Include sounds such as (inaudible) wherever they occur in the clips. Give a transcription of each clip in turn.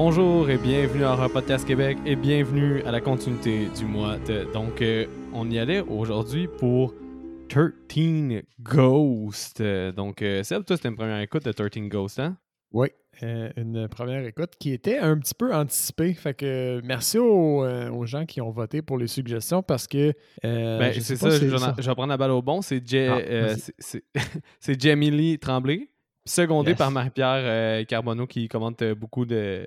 Bonjour et bienvenue à Horror Podcast Québec et bienvenue à la continuité du mois de... Donc, euh, on y allait aujourd'hui pour 13 Ghosts. Euh, Donc, euh, Seb, toi, c'était une première écoute de 13 Ghosts, hein? Oui, euh, une première écoute qui était un petit peu anticipée. Fait que merci aux, euh, aux gens qui ont voté pour les suggestions parce que. euh, Ben, c'est ça, je, vais- prendre la balle au bon. C'est Ah, euh, (laughs) c'est Jamie Lee Tremblay, secondé Yes. par Marie-Pierre euh, Carbonneau qui commente euh, beaucoup de.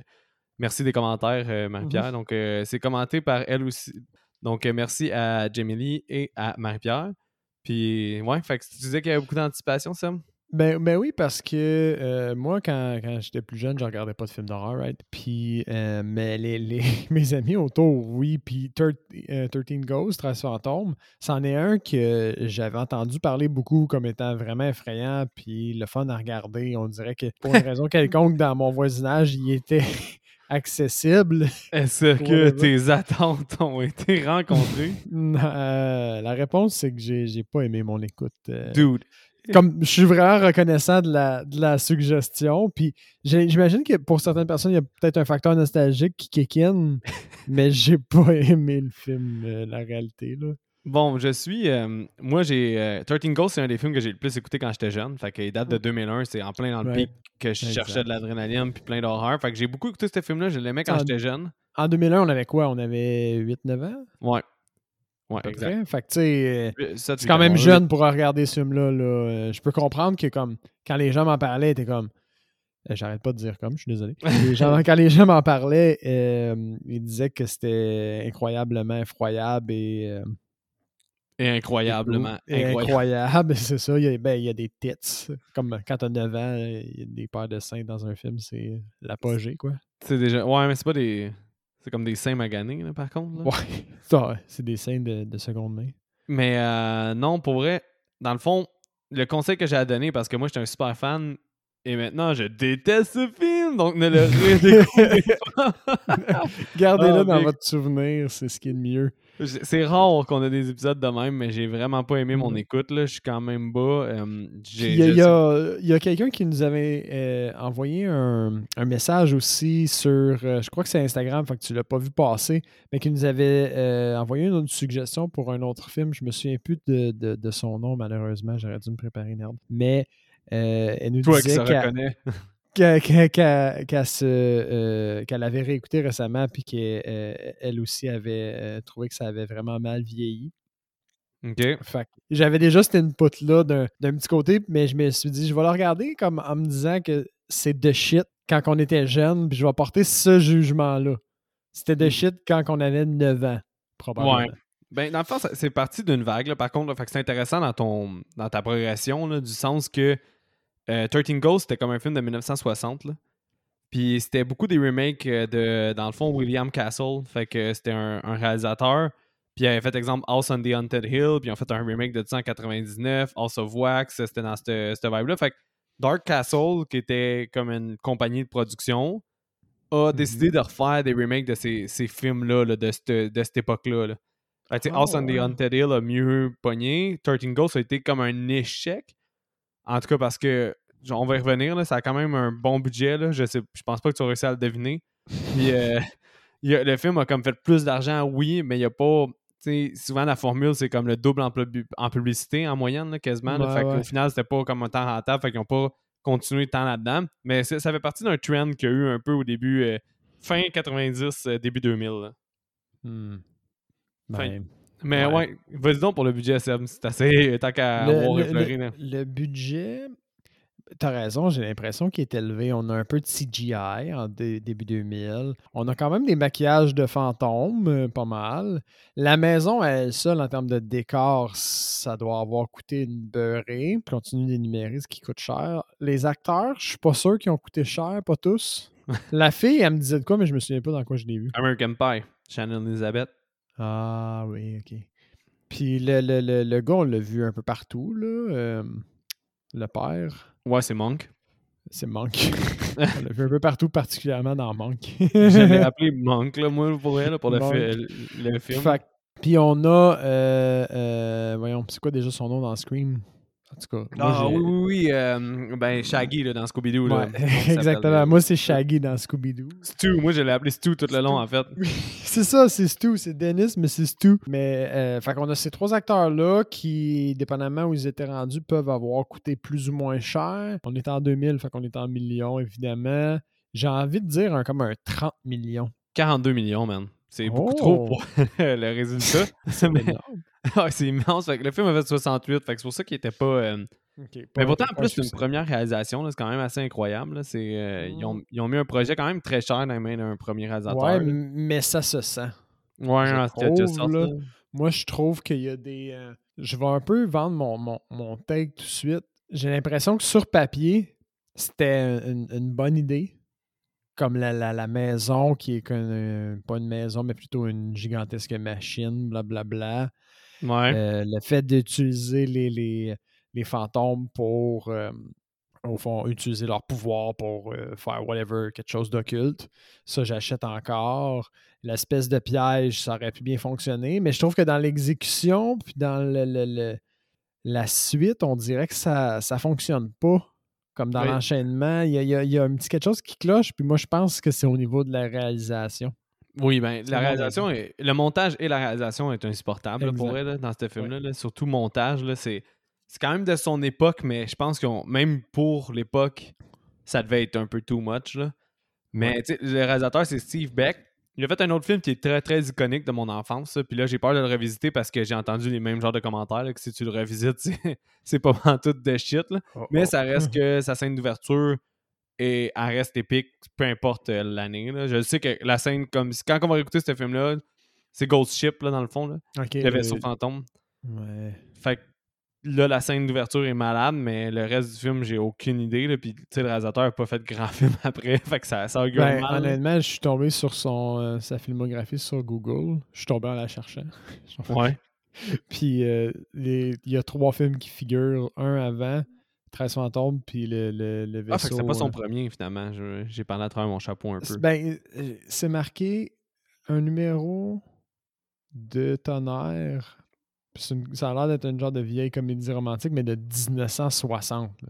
Merci des commentaires, euh, Marie-Pierre. Mhm. Donc, euh, c'est commenté par elle aussi. Donc, euh, merci à Jamie Lee et à Marie-Pierre. Puis, ouais, fait que tu disais qu'il y avait beaucoup d'anticipation, Sam? Ben, ben oui, parce que euh, moi, quand, quand j'étais plus jeune, je regardais pas de films d'horreur, right? Puis, euh, mais les, les- (laughs) mes amis autour, oui. Puis, Thir- euh, 13 Ghosts, 13 fantômes, c'en est un que j'avais entendu parler beaucoup comme étant vraiment effrayant, puis le fun à regarder. On dirait que pour une (laughs) raison quelconque, dans mon voisinage, il était accessible. (laughs) Est-ce que tes attentes ont été rencontrées? (laughs) Euh, la réponse, c'est que j'ai j'ai pas aimé mon écoute. euh, Dude, comme je suis vraiment reconnaissant de la, de la suggestion. Puis j'imagine que pour certaines personnes, il y a peut-être un facteur nostalgique qui kick in, (laughs) mais j'ai pas aimé le film, euh, la réalité. Là. Bon, je suis. euh, moi, j'ai. euh, 13 Ghosts, c'est un des films que j'ai le plus écouté quand j'étais jeune. Fait qu'il date de 2001. C'est en plein dans le pic que je Exact. cherchais de l'adrénaline puis plein d'horreur. Fait que j'ai beaucoup écouté ce film-là. Je l'aimais quand En- j'étais jeune. En 2001, on avait quoi? On avait 8-9 ans? Ouais. Ouais, exact. Fait que tu sais. euh, Euh, C'est quand même jeune pour regarder ce film-là. là. Euh, Je peux comprendre que comme quand les gens m'en parlaient, t'es comme. Euh, J'arrête pas de dire comme, je suis désolé. (laughs) Les gens- quand les gens m'en parlaient, euh, ils disaient que c'était incroyablement effroyable et, euh, Et incroyablement. et incroyable. (laughs) C'est ça, il y, a, ben, il y a des tits. Comme quand t'as 9 ans, il y a des paires de seins dans un film, c'est l'apogée, quoi. C'est déjà. Ouais, mais c'est pas des. C'est comme des seins maganés, là, par contre. là. (laughs) Ouais, c'est des seins de, de seconde main. Mais euh, non, pour vrai, dans le fond, le conseil que j'ai à donner, parce que moi, j'étais un super fan, et maintenant, je déteste ce film, donc ne le (laughs) redécouvrez pas. Gardez-le Ah, dans mais- votre souvenir, c'est ce qui est le mieux. C'est rare qu'on a des épisodes de même, mais j'ai vraiment pas aimé mon Mhm. écoute. Là. Je suis quand même bas. euh, Il y a, a- quelqu'un qui nous avait euh, envoyé un, un message aussi sur, euh, je crois que c'est Instagram, fait que tu l'as pas vu passer, mais qui nous avait euh, envoyé une autre suggestion pour un autre film. Je me souviens plus de, de- de son nom, malheureusement. J'aurais dû me préparer, merde. Mais elle nous Toi qui disait se qu'elle reconnais. (laughs) qu'elle- euh, qu'elle avait réécouté récemment, puis qu'elle aussi avait euh, trouvé que ça avait vraiment mal vieilli. OK. Fait que j'avais déjà cette input-là d'un d'un petit côté, mais je me suis dit, je vais le regarder comme en me disant que c'est de shit quand on était jeune, puis je vais porter ce jugement-là. C'était de Mm. shit quand on avait 9 ans, probablement. Ouais. Ben, dans le fond, c'est parti d'une vague, là, par contre. là. fait que c'est intéressant dans, ton, dans ta progression, là, du sens que euh, 13 Ghosts, c'était comme un film de 1960. là. Puis c'était beaucoup des remakes euh, de, dans le fond, William Castle. Fait que c'était un, un réalisateur. Puis il avait fait, exemple, House on the Haunted Hill. Puis ils ont fait un remake de 1999. House of Wax. C'était dans cette, cette vibe-là. Fait que Dark Castle, qui était comme une compagnie de production, a décidé de refaire des remakes de ces, ces films-là, là, de cette, de cette époque-là. là. House on the ouais. Haunted Hill a mieux pogné. 13 Ghosts a été comme un échec. En tout cas, parce que, on va y revenir, là, ça a quand même un bon budget. Là. Je, sais, je pense pas que tu as réussi à le deviner. Puis, euh, (laughs) a- le film a comme fait plus d'argent, oui, mais il n'y a pas. souvent, la formule, c'est comme le double en, pub- en publicité en moyenne, là, quasiment. Ouais, fait qu'au ouais. final, c'était pas comme un temps rentable. Fait qu'ils n'ont pas continué tant là-dedans. Mais ça fait partie d'un trend qu'il y a eu un peu au début, euh, fin 90, euh, début 2000. là. Hmm. Fin- Ben, Mais Ouais. ouais, vas-y donc pour le budget, Seb. C'est assez. Tant qu'à avoir le- effleuré. le- le budget, t'as raison, j'ai l'impression qu'il est élevé. On a un peu de CGI en dé- début 2000. On a quand même des maquillages de fantômes, euh, pas mal. La maison, elle seule, en termes de décor, ça doit avoir coûté une beurrée. Je continue d'énumérer ce qui coûte cher. Les acteurs, je suis pas sûr qu'ils ont coûté cher, pas tous. (laughs) La fille, elle me disait de quoi, mais je me souviens pas dans quoi je l'ai vu. American Pie, Shannon Elizabeth. Ah oui, ok. Puis le, le, le, le gars, on l'a vu un peu partout, là. euh, le père, Ouais, c'est Monk. c'est Monk. (laughs) on l'a vu un peu partout, particulièrement dans Monk. J'avais (laughs) appelé Monk, là, moi, pour elle, pour le, Monk. fi- le film. Fait Puis on a, euh, euh, voyons, c'est quoi déjà son nom dans Scream? En tout cas. Ah oui, oui, oui. euh, ben, Shaggy là, dans Scooby-Doo. Ouais, exactement. Moi, c'est Shaggy dans Scooby-Doo. Stu. Moi, je l'ai appelé Stu tout le long, en fait. (laughs) c'est ça, c'est Stu. C'est Dennis, mais c'est Stu. Mais, euh, fait qu'on a ces trois acteurs-là qui, dépendamment où ils étaient rendus, peuvent avoir coûté plus ou moins cher. On est en 2000, fait qu'on est en millions, évidemment. J'ai envie de dire un, comme un 30 millions. 42 millions, man. C'est beaucoup Oh! trop pour (laughs) le résultat. (laughs) (laughs) Ouais, c'est immense. Fait que le film a fait 68. Fait que c'est pour ça qu'il était pas. euh, Mais pourtant, en plus, c'est une première réalisation. C'est quand même assez incroyable. C'est, euh, ils, ont, ils ont mis un projet quand même très cher dans les mains d'un premier réalisateur. Ouais, là. m- mais ça se sent. ouais, je quelque trouve, là. Moi, je trouve qu'il y a des. euh, je vais un peu vendre mon, mon, mon take tout de suite. J'ai l'impression que sur papier, c'était une, une bonne idée. Comme la, la, la maison, qui est euh, pas une maison, mais plutôt une gigantesque machine, blablabla. Ouais. Euh, le fait d'utiliser les, les, les fantômes pour, euh, au fond, utiliser leur pouvoir pour euh, faire whatever, quelque chose d'occulte, ça, j'achète encore. L'espèce de piège, ça aurait pu bien fonctionner, mais je trouve que dans l'exécution, puis dans le, le- le- la suite, on dirait que ça ne fonctionne pas. Comme dans Oui. l'enchaînement, il y a, y y un petit quelque chose qui cloche, puis moi, je pense que c'est au niveau de la réalisation. Oui, ben, la réalisation, est- le montage et la réalisation est insupportable là, pour là, dans ce film-là. là. Surtout montage, c'est, quand même de son époque, mais je pense que même pour l'époque, ça devait être un peu too much. Là. Mais le réalisateur, c'est Steve Beck. Il a fait un autre film qui est très très iconique de mon enfance. Puis là, j'ai peur de le revisiter parce que j'ai entendu les mêmes genres de commentaires là, que si tu le revisites, (laughs) c'est, pas vraiment tout de shit. là. Mais ça reste (clears throat) que sa scène d'ouverture et elle reste épique, peu importe euh, l'année. Je sais que la scène, comme quand on va écouter ce film-là, c'est Ghost Ship là, dans le fond, là, le vaisseau le- fantôme. ouais. Fait que là, la scène d'ouverture est malade, mais le reste du film, j'ai aucune idée. Là, puis tu sais, le réalisateur n'a pas fait de grand (laughs) film après. Fait que ça, ça augure Ben, mal. honnêtement, je suis tombé sur son, euh, sa filmographie sur Google. Je suis tombé en la cherchant. (laughs) Ouais. (laughs) Puis euh, il y a trois films qui figurent. Un avant, 13 fantômes, puis le, le, le vaisseau. Ah, fait que c'est pas son euh, premier, finalement. J'ai parlé à travers mon chapeau un peu. Ben, c'est marqué un numéro de tonnerre. Une- ça a l'air d'être une genre de vieille comédie romantique, mais de 1960. là.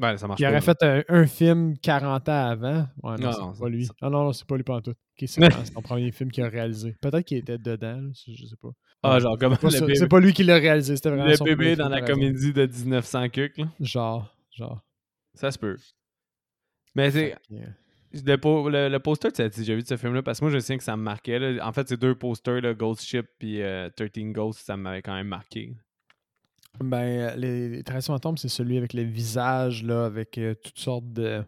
Ben, ça marche Il pas. aurait fait un, un film 40 ans avant. Ouais, non, Non, c'est non, pas lui. ça- Ah non, non, c'est pas lui pantoute. Ok, c'est (laughs) c'est son premier film qu'il a réalisé. Peut-être qu'il était dedans, là, je sais pas. Ah, genre comme Pas le ça- bébé, C'est pas lui qui l'a réalisé, c'était vraiment le son bébé dans la comédie de 1900 cuc, là. Genre, genre. Ça se peut. Mais c'est. Le, le, le poster, tu as déjà vu de ce film-là? Parce que moi, je sais que ça me marquait. là. En fait, c'est deux posters, là, Ghost Ship et 13 Ghosts, ça m'avait quand même marqué. Ben, euh, les, les 13 fantômes, c'est celui avec le visage, là, avec euh, toutes sortes de,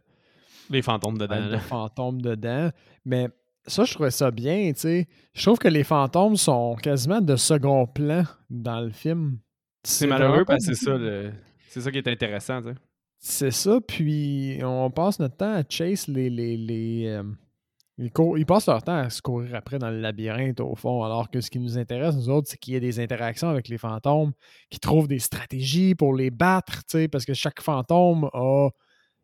Les fantômes dedans. de là. fantômes dedans. Mais ça, je trouvais ça bien, tu sais. Je trouve que les fantômes sont quasiment de second plan dans le film. C'est malheureux parce que c'est ça, le- c'est ça qui est intéressant. tu sais. C'est ça, puis on passe notre temps à chase les. les, les, euh, ils, ils passent leur temps à se courir après dans le labyrinthe, au fond, alors que ce qui nous intéresse, nous autres, c'est qu'il y ait des interactions avec les fantômes, qui trouvent des stratégies pour les battre, parce que chaque fantôme a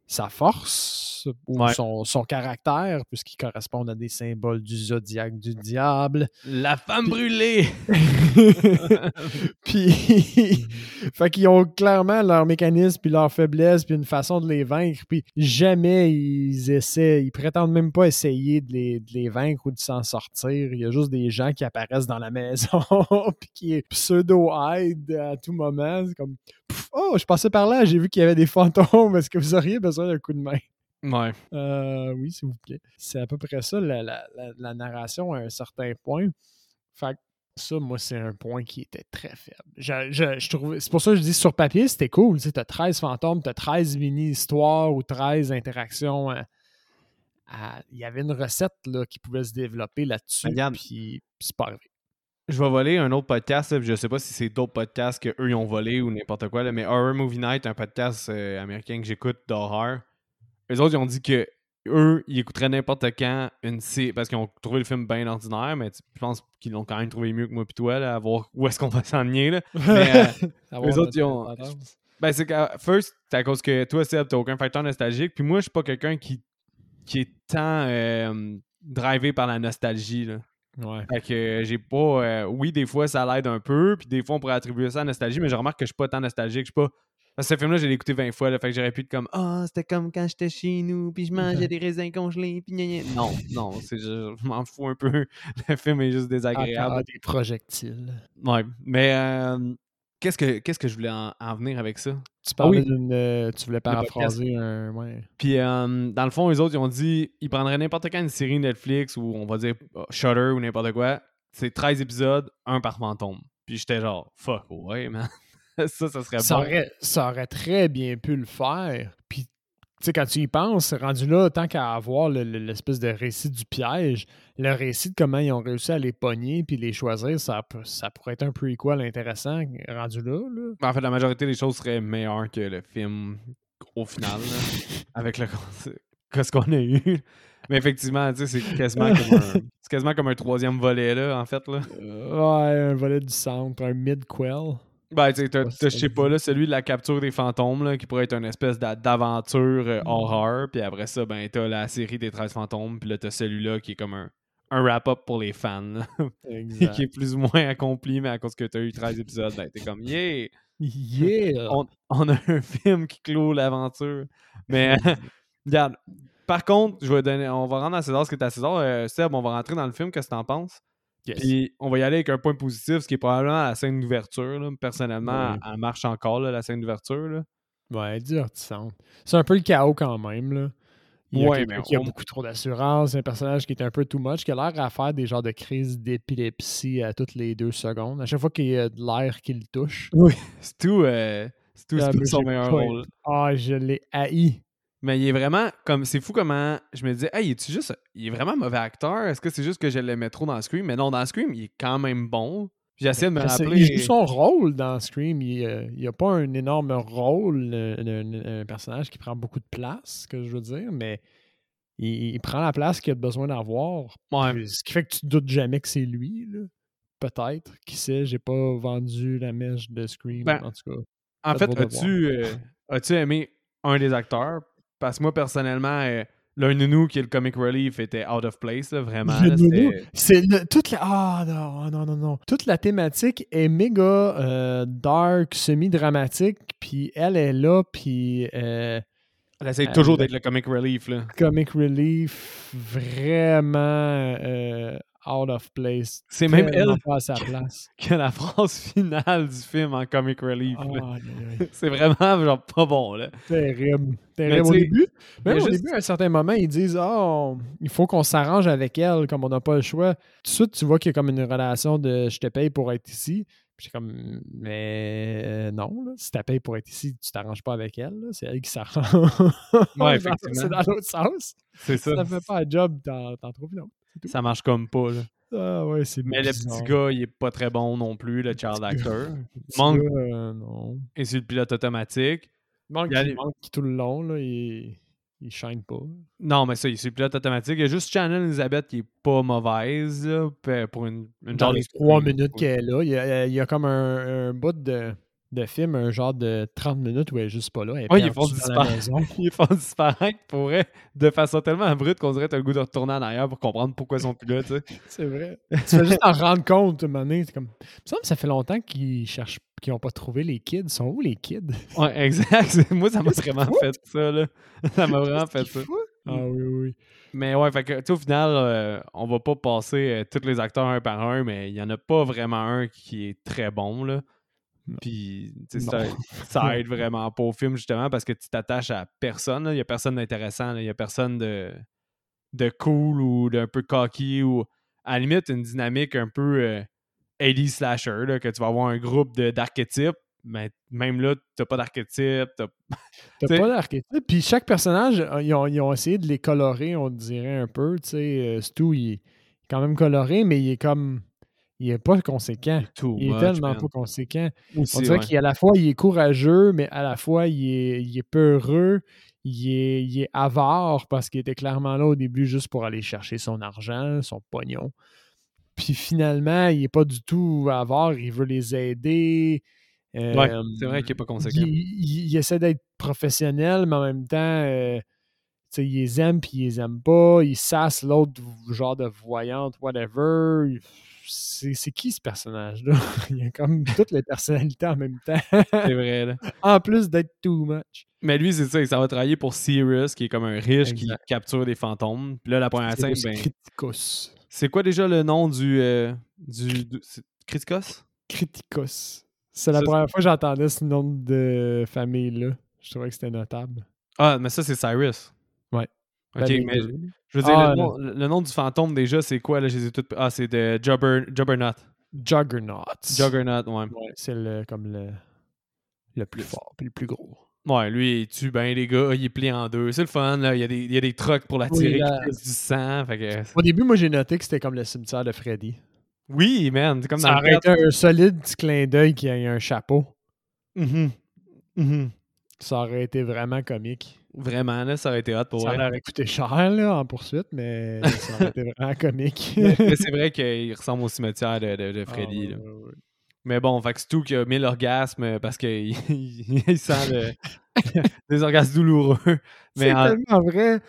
sa force ou Ouais. son, son caractère, puisqu'ils correspondent à des symboles du zodiaque du diable. La femme brûlée! (laughs) puis, (laughs) fait qu'ils ont clairement leur mécanisme, puis leur faiblesse, puis une façon de les vaincre. Puis jamais ils essaient, ils prétendent même pas essayer de les, de les vaincre ou de s'en sortir. Il y a juste des gens qui apparaissent dans la maison, (laughs) puis qui pseudo-aident à tout moment. C'est comme, Pff, oh, je passais par là, j'ai vu qu'il y avait des fantômes. Est-ce que vous auriez besoin d'un coup de main? Ouais. Euh, oui, s'il vous plaît. C'est à peu près ça, la, la- la- la narration à un certain point. Fait que ça, moi, c'est un point qui était très faible. Je, je- je trouvais- c'est pour ça que je dis sur papier, c'était cool. Tu as 13 fantômes, tu as 13 mini-histoires ou 13 interactions. à- à- Il y avait une recette là, qui pouvait se développer là-dessus. Puis c'est pas arrivé. Je vais voler un autre podcast. là, Je sais pas si c'est d'autres podcasts qu'eux ont volé ou n'importe quoi, là, mais Horror Movie Night, un podcast euh, américain que j'écoute d'horreur. Eux autres, ils ont dit que eux, ils écouteraient n'importe quand une série parce qu'ils ont trouvé le film bien ordinaire, mais je pense qu'ils l'ont quand même trouvé mieux que moi et toi, là, à voir où est-ce qu'on va s'enligner. là. (laughs) Mais, euh, (laughs) eux autres, ils ont-. Ben, c'est qu'à first, c'est à cause que toi, Seb, t'as aucun facteur nostalgique. Puis moi, je suis pas quelqu'un qui, qui est tant euh, drivé par la nostalgie. Là. Ouais. Fait que euh, j'ai pas. euh, oui, des fois, ça l'aide un peu. Puis des fois, on pourrait attribuer ça à la nostalgie, mais je remarque que je suis pas tant nostalgique. Je suis pas Parce que ce film-là, je l'ai écouté 20 fois, là, fait que j'aurais pu être comme Ah, c'était comme quand j'étais chez nous, puis je mangeais (laughs) des raisins congelés, puis gna, gna. Non, non, c'est juste, je m'en fous un peu. (laughs) Le film est juste désagréable. Encore des projectiles. Ouais, mais euh, qu'est-ce que qu'est-ce que je voulais en, en venir avec ça? Tu parlais oui. d'une. euh, tu voulais paraphraser un. Ouais. Puis euh, dans le fond, eux autres, ils ont dit ils prendraient n'importe quand une série Netflix ou on va dire euh, Shutter ou n'importe quoi. C'est 13 épisodes, un par fantôme. Puis j'étais genre fuck, ouais, man. (laughs) ça, ça serait Ça bon. aurait, ça aurait très bien pu le faire. Puis, sais, quand tu y penses, rendu là, tant qu'à avoir le- le- l'espèce de récit du piège, le récit de comment ils ont réussi à les pogner puis les choisir, ça, pourrait être un prequel intéressant rendu là. là. En fait, la majorité des choses seraient meilleures que le film au final, là, avec le que ce qu'on a eu. Mais effectivement, tu sais, c'est quasiment comme un, c'est quasiment comme un troisième volet, là, en fait, là. Ouais, un volet du centre, un mid-quel. Ben, tu sais, t'as- t'as, je sais pas, là, celui de la capture des fantômes, là, qui pourrait être une espèce d'a- d'aventure euh, Mm. horreur. Puis après ça, ben, t'as la série des 13 fantômes. Puis là, t'as celui-là qui est comme un, un wrap-up pour les fans, Exact. (laughs) qui est plus ou moins accompli, mais à cause que t'as eu 13 épisodes, ben, t'es comme, yeah! Yeah! on, on a un film qui clôt l'aventure. Mais (laughs) regarde, par contre, je vais donner, on va rendre à César ce que tu à César. Euh, Seb, on va rentrer dans le film, qu'est-ce que t'en penses? Yes. Puis on va y aller avec un point positif, ce qui est probablement la scène d'ouverture. Personnellement, Ouais. elle marche encore, là, la scène d'ouverture. Ouais, divertissante. C'est un peu le chaos quand même, là. Il y a Ouais, quelqu'un mais qui a beaucoup trop d'assurance, un personnage qui est un peu too much, qui a l'air à faire des genres de crises d'épilepsie à toutes les deux secondes. À chaque fois qu'il y a de l'air qui le touche. (laughs) C'est tout, euh, c'est tout, Ah, c'est tout mais son meilleur rôle. Ah, je l'ai haï. Mais il est vraiment comme c'est fou comment je me disais hey, est juste il est vraiment mauvais acteur? Est-ce que c'est juste que je l'aimais trop dans Scream? Mais non, dans Scream, il est quand même bon. J'essaie de me rappeler. Il joue son rôle dans Scream. Il n'y a pas un énorme rôle, un, un- un personnage qui prend beaucoup de place, que je veux dire, mais il, il prend la place qu'il a besoin d'avoir. Ouais. Ce qui fait que tu doutes jamais que c'est lui, là. Peut-être. Qui sait, j'ai pas vendu la mèche de Scream, Ben, en tout cas. En fait, as-tu euh, as-tu aimé un des acteurs? Parce que moi, personnellement, euh, le nounou qui est le comic relief était out of place, là, vraiment. Le là, nounou, c'était- c'est le- toute la ah non non non non toute la thématique est méga euh, dark semi-dramatique puis elle est là puis euh, Elle essaie Euh, toujours d'être le comic relief. Là. comic relief vraiment out of place C'est même elle à sa place qui a la phrase finale du film en comic relief. (laughs) C'est vraiment genre pas bon. Là. terrible terrible au début même au juste- début à un certain moment ils disent ah on- il faut qu'on s'arrange avec elle comme on n'a pas le choix tout de suite tu vois qu'il y a comme une relation de je te paye pour être ici Puis comme, mais euh, non, là, si tu payes pour être ici, tu t'arranges pas avec elle. C'est elle qui s'arrange. (laughs) Effectivement. C'est dans l'autre sens. C'est ça. Ça fait pas un job, t'en t'en trouves une autre. (laughs) Ça marche comme pas. Là. Ah ouais, c'est Mais le petit gars, il est pas très bon non plus, le child actor. Manque- euh, non. Et sur le pilote automatique. Il manque, Il les- manque tout le long, là, il, il shine pas. Non, mais ça, il est sur le pilote automatique. Il y a juste Shannon Elizabeth qui est pas mauvaise là, pour une, une Dans genre les trois minutes qu'elle est là, il y a, il y a comme un, un bout de, de film, un genre de 30 minutes où elle est juste pas là. Elle Ouais, ils font disparaître. (laughs) Ils font disparaître pour vrai de façon tellement abrupte qu'on dirait que t'as le goût de retourner en arrière pour comprendre pourquoi ils sont plus là, tu sais. (laughs) C'est vrai. (laughs) tu fais juste t'en rendre compte, à un moment donné, c'est comme... Que ça fait longtemps qu'ils cherchent, qu'ils n'ont pas trouvé les kids. Ils sont où les kids? Ouais, exact. Moi, ça m'a vraiment fait ça, là. Ça m'a vraiment fait ça. foutent? Ah oui, oui. Mais ouais, fait que, au final, euh, on va pas passer euh, tous les acteurs un par un, mais il y en a pas vraiment un qui est très bon, là. Puis, ça, ça (laughs) aide vraiment pas au film, justement, parce que tu t'attaches à personne. Il y a personne d'intéressant, il y a personne de, de cool ou d'un peu cocky ou, à la limite, une dynamique un peu euh, 80 slasher, là, que tu vas avoir un groupe d'archétypes, mais même là, t'as pas d'archétype, t'as (laughs) pas d'archétype. Puis chaque personnage, euh, ils ont, ils ont essayé de les colorer, on dirait un peu. Tu sais, euh, Stu, il est quand même coloré, mais il est comme. Il est pas conséquent. Il est tellement pas conséquent. Aussi, On dirait ouais. qu'à la fois, il est courageux, mais à la fois, il est, il est peureux. Il est, il est avare parce qu'il était clairement là au début juste pour aller chercher son argent, son pognon. Puis finalement, il est pas du tout avare, il veut les aider. Ouais, Euh, c'est vrai qu'il est pas conséquent. il, essaie d'être professionnel, mais en même temps, euh, tu sais, il les aime puis il les aime pas. Il sasse l'autre genre de voyante, whatever. C'est qui ce personnage-là? (laughs) Il y a comme toutes les personnalités en même temps. C'est vrai, là. (laughs) en plus d'être too much. Mais lui, c'est ça, il s'en va travailler pour Sirius, qui est comme un riche qui capture des fantômes. Puis là, la première scène, C'est ben, c'est quoi déjà le nom du. euh, du, du- c'est Kritikos? Criticus. C'est la Ça, première fois que j'entendais ce nom de famille-là. Je trouvais que c'était notable. Ah, mais ça, c'est Cyrus. Ouais. Ok, mais je veux dire, Ah, le, nom, le nom du fantôme, déjà, c'est quoi là? Je les ai toutes- Ah, c'est de Jubber, Juggernaut. Juggernaut. Juggernaut, ouais. Ouais, c'est le, comme le, le plus fort puis le plus gros. Ouais, lui, il tue bien les gars, il est plié en deux. C'est le fun, là. Il y a des, il y a des trucks pour l'attirer Oui, qui là- pissent du sang. Fait que... Au début, moi, j'ai noté que c'était comme le cimetière de Freddy. Oui, man, c'est comme Ça dans aurait été un solide petit clin d'œil qu'il y ait un chapeau. Mhm. Mhm. Ça aurait été vraiment comique. Vraiment, là, ça aurait été hot pour ça vrai. aurait coûté cher là, en poursuite, mais (laughs) ça aurait été vraiment comique. Mais, c'est vrai qu'il ressemble au cimetière de, de- de Ah, Freddy. là. Mais bon, fait que c'est tout qui a mis l'orgasme parce qu'il il, (laughs) il sent le- (laughs) des orgasmes douloureux. C'est en- tellement vrai.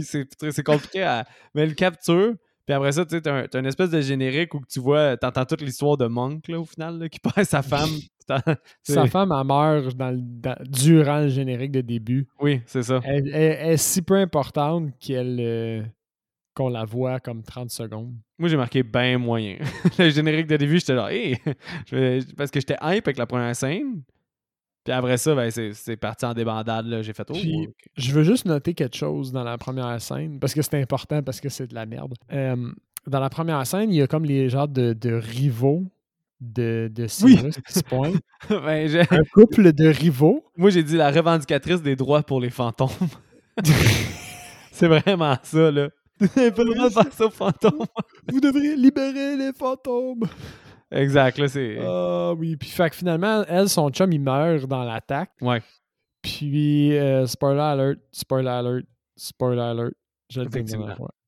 c'est compliqué à. Mais le capture. Puis après ça, tu sais, t'as un- une espèce de générique où tu vois, t'entends toute l'histoire de Monk, là, au final, là, qui (laughs) perd sa femme. (laughs) Sa femme, elle meurt dans le- dans- durant le générique de début. Oui, c'est ça. Elle, elle- elle est si peu importante qu'elle euh, qu'on la voit comme 30 secondes. Moi, j'ai marqué ben moyen. (laughs) le générique de début, j'étais là, hey! Parce que j'étais hype avec la première scène. Puis après ça, ben, c'est parti en débandade. là. J'ai fait, oh, Puis-. Je veux juste noter quelque chose dans la première scène, parce que c'est important, parce que c'est de la merde. Euh, dans la première scène, il y a comme les genres de, de rivaux de, de Oui. Cyrus qui se pointent. (laughs) Ben, Un couple de rivaux. Moi, j'ai dit la revendicatrice des droits pour les fantômes. (laughs) c'est vraiment ça, là. Vous n'avez pas le droit de faire ça aux fantômes. Vous devriez libérer les fantômes. Exact, là, c'est. Ah oui, puis fait que finalement, elle, son chum, il meurt dans l'attaque. Ouais. Puis, euh, spoiler alert, spoiler alert, spoiler alert. Je le dis.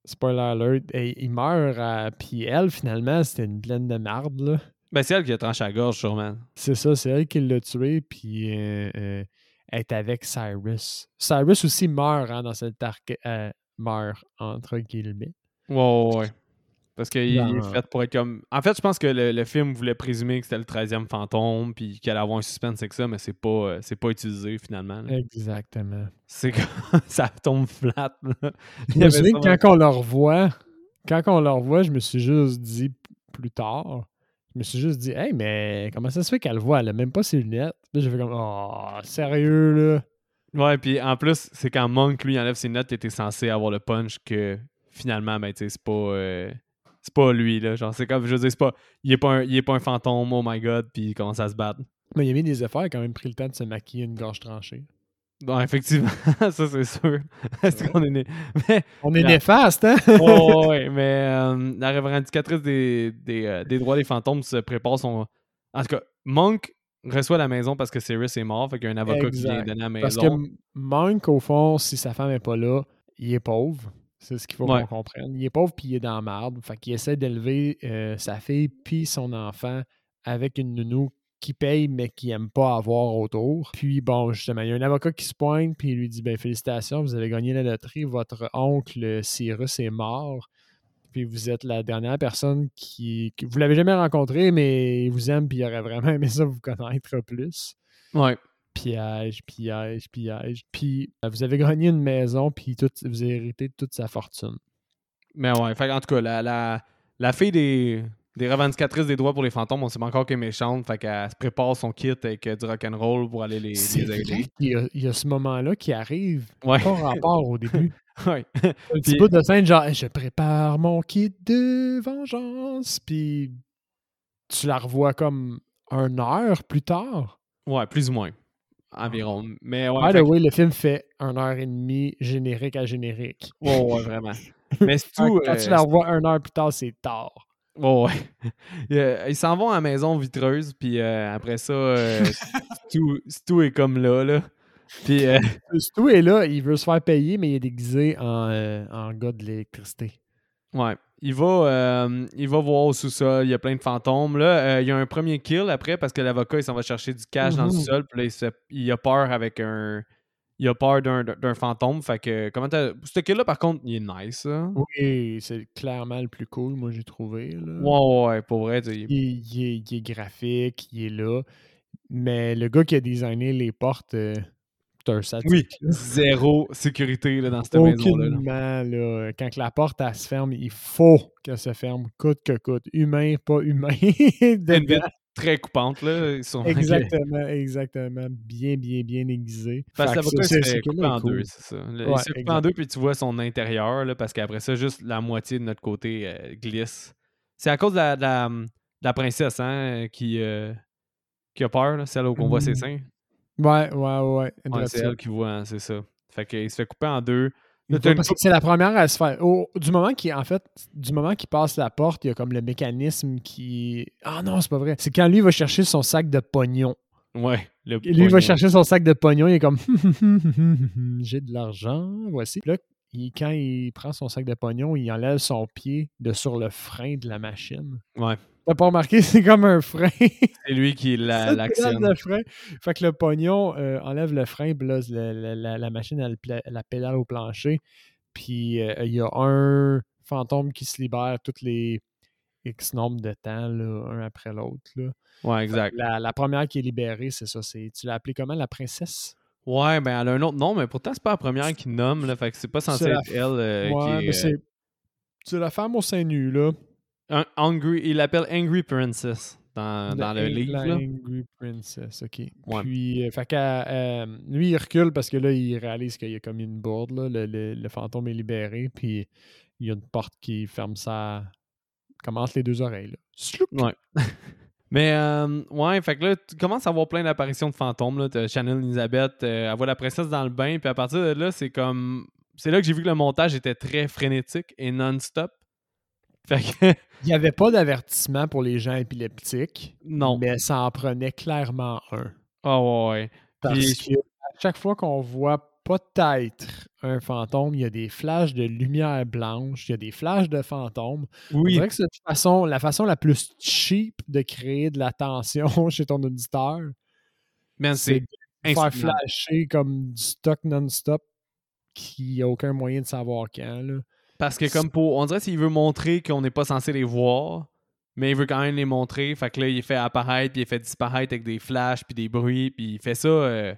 Spoiler alert. Et il meurt, euh, puis elle, finalement, c'était une pleine de marde, là. Ben, c'est elle qui a tranché la gorge, sûrement. C'est ça, c'est elle qui l'a tué, puis euh, euh, elle est avec Cyrus. Cyrus aussi meurt hein, dans cette arc. meurt, entre guillemets. Ouais, ouais, ouais. Parce qu'il est fait pour être comme. En fait, je pense que le, le film voulait présumer que c'était le 13e fantôme, puis qu'il allait avoir un suspense avec ça, mais c'est pas, euh, c'est pas utilisé finalement. là. Exactement. C'est comme. (laughs) ça tombe flat. là. Quand on le revoit, quand on le revoit, je me suis juste dit plus tard, je me suis juste dit, hey, mais comment ça se fait qu'elle le voit? Elle a même pas ses lunettes. Là, j'ai fait comme, oh, sérieux, là? Ouais, puis en plus, c'est quand Monk, lui, enlève ses il était censé avoir le punch que finalement, ben, tu sais, c'est pas. euh, c'est pas lui, là. Genre, c'est comme, je veux dire, c'est pas. Il est pas, un, il est pas un fantôme, oh my god, puis il commence à se battre. Mais il a mis des efforts, il a quand même pris le temps de se maquiller une gorge tranchée. Bon, effectivement, (laughs) ça c'est sûr. (laughs) qu'on est né? Mais, On est La- néfaste, hein? oh, (laughs) ouais, mais euh, la revendicatrice des, des, euh, des droits des fantômes se prépare son. En tout cas, Monk reçoit la maison parce que Cyrus est mort, fait qu'il y a un avocat qui vient donner la maison. Parce que Monk, au fond, si sa femme n'est pas là, il est pauvre. C'est ce qu'il faut Ouais. qu'on comprenne. Il est pauvre puis il est dans la marde. Fait qu'il essaie d'élever euh, sa fille puis son enfant avec une nounou qui paye mais qui aime pas avoir autour. Puis bon, justement, il y a un avocat qui se pointe puis il lui dit ben félicitations, vous avez gagné la loterie, votre oncle Cyrus est mort. Puis vous êtes la dernière personne qui, qui- vous l'avez jamais rencontré mais il vous aime puis il aurait vraiment aimé ça vous connaître plus Ouais. Piège, piège, piège. Puis euh, vous avez gagné une maison, puis tout, vous avez hérité de toute sa fortune. Mais ouais, fait en tout cas, la, la, la fille des, des revendicatrices des droits pour les fantômes, on sait pas encore qu'elle est méchante, fait qu'elle se prépare son kit avec euh, du rock'n'roll pour aller les, aider. qu'il y a, il y a ce moment-là qui arrive, Ouais. pas rapport au début. (laughs) ouais. Un petit de scène, genre, je prépare mon kit de vengeance, puis tu la revois comme une heure plus tard. Ouais, plus ou moins. Environ. Mais ouais, By the que- way, le film fait une heure et demie générique à générique. ouais, ouais, vraiment. Mais c'est (laughs) Quand, quand euh, tu la revois une heure plus tard, c'est tard. Ouais, ouais. (laughs) Euh, Ils s'en vont à la maison vitreuse, puis euh, après ça, euh, (laughs) Stu, Stu est comme là, là. Puis, euh, Stu est là, il veut se faire payer, mais il est déguisé en, euh, en gars de l'électricité. ouais, il va, euh, il va voir au sous-sol, il y a plein de fantômes. Là, Euh, il y a un premier kill après, parce que l'avocat, il s'en va chercher du cash dans le Mhm. sous-sol, puis là, il, se- il a peur avec un... il a peur d'un, fantôme. Fait que, comment t'as. Ce kid-là, par contre, il est nice. Hein? Oui, c'est clairement le plus cool, moi, j'ai trouvé. Là. Ouais, ouais, pour vrai. Il, il, est, il, est, graphique, il est là. Mais le gars qui a designé les portes, euh, Oui, zéro sécurité là, dans cette maison-là. Là. Quand la porte, elle se ferme, il faut qu'elle se ferme, coûte que coûte. Humain, pas humain. (laughs) très coupante, là. Exactement, exactement. Bien, bien, bien aiguisé. Parce que l'avocat se en deux, c'est ça. il se coupe en deux, puis tu vois son intérieur, là, parce qu'après ça, juste la moitié de notre côté euh, glisse. C'est à cause de la, de la, princesse, hein, qui, euh, qui a peur, là, celle où on voit ses mmh. seins. Ouais, ouais, ouais. ouais c'est elle qui voit, hein, c'est ça. Fait qu'il se fait couper en deux. c'est la première à se faire. du moment qu'il en fait, du moment qu'il passe la porte, il y a comme le mécanisme qui. Ah non, c'est pas vrai. C'est quand lui va chercher son sac de pognon. Ouais. Le lui va chercher son sac de pognon, il est comme (laughs) j'ai de l'argent, voici. Là, quand il prend son sac de pognon, il enlève son pied de sur le frein de la machine. Ouais. T'as pas remarqué, (laughs) c'est comme un frein. c'est lui qui (laughs) l'actionne. le frein. Fait que le pognon euh, enlève le frein, puis là, la, machine, elle, la pédale au plancher. Puis euh, il y a un fantôme qui se libère toutes les X nombre de temps, là, un après l'autre. Ouais, exact. La, première qui est libérée, c'est ça. tu l'as appelée comment, la princesse? Ouais, ben elle a un autre nom, mais pourtant, c'est pas la première qui nomme, là, fait que c'est pas censé être elle euh, ouais, qui est... c'est... La femme au sein nu, là. Angry, il l'appelle Angry Princess dans, dans le livre. Angry Princess, ok. Puis, euh, fait euh, lui, il recule parce que là, il réalise qu'il y a comme une bourde, là, le, le, fantôme est libéré, puis il y a une porte qui ferme ça, commence les deux oreilles. Là. Ouais. (laughs) Mais, euh, ouais, fait que là, tu commences à avoir plein d'apparitions de fantômes. Là. As Chanel Elizabeth, elle voit la princesse dans le bain, puis à partir de là, c'est comme. C'est là que j'ai vu que le montage était très frénétique et non-stop. (laughs) Il n'y avait pas d'avertissement pour les gens épileptiques. Non. Mais ça en prenait clairement un. Ah ouais, ouais. Parce que à chaque fois qu'on voit peut-être un fantôme, il y a des flashs de lumière blanche, il y a des flashs de fantômes. Oui. C'est vrai que c'est façon, la façon la plus cheap de créer de la tension (laughs) chez ton auditeur. c'est de faire flasher comme du stock non-stop qui n'a aucun moyen de savoir quand. Là. Parce que comme pour. On dirait s'il veut montrer qu'on n'est pas censé les voir, mais il veut quand même les montrer. Fait que là, il fait apparaître, puis il fait disparaître avec des flashs, puis des bruits, puis il fait ça euh,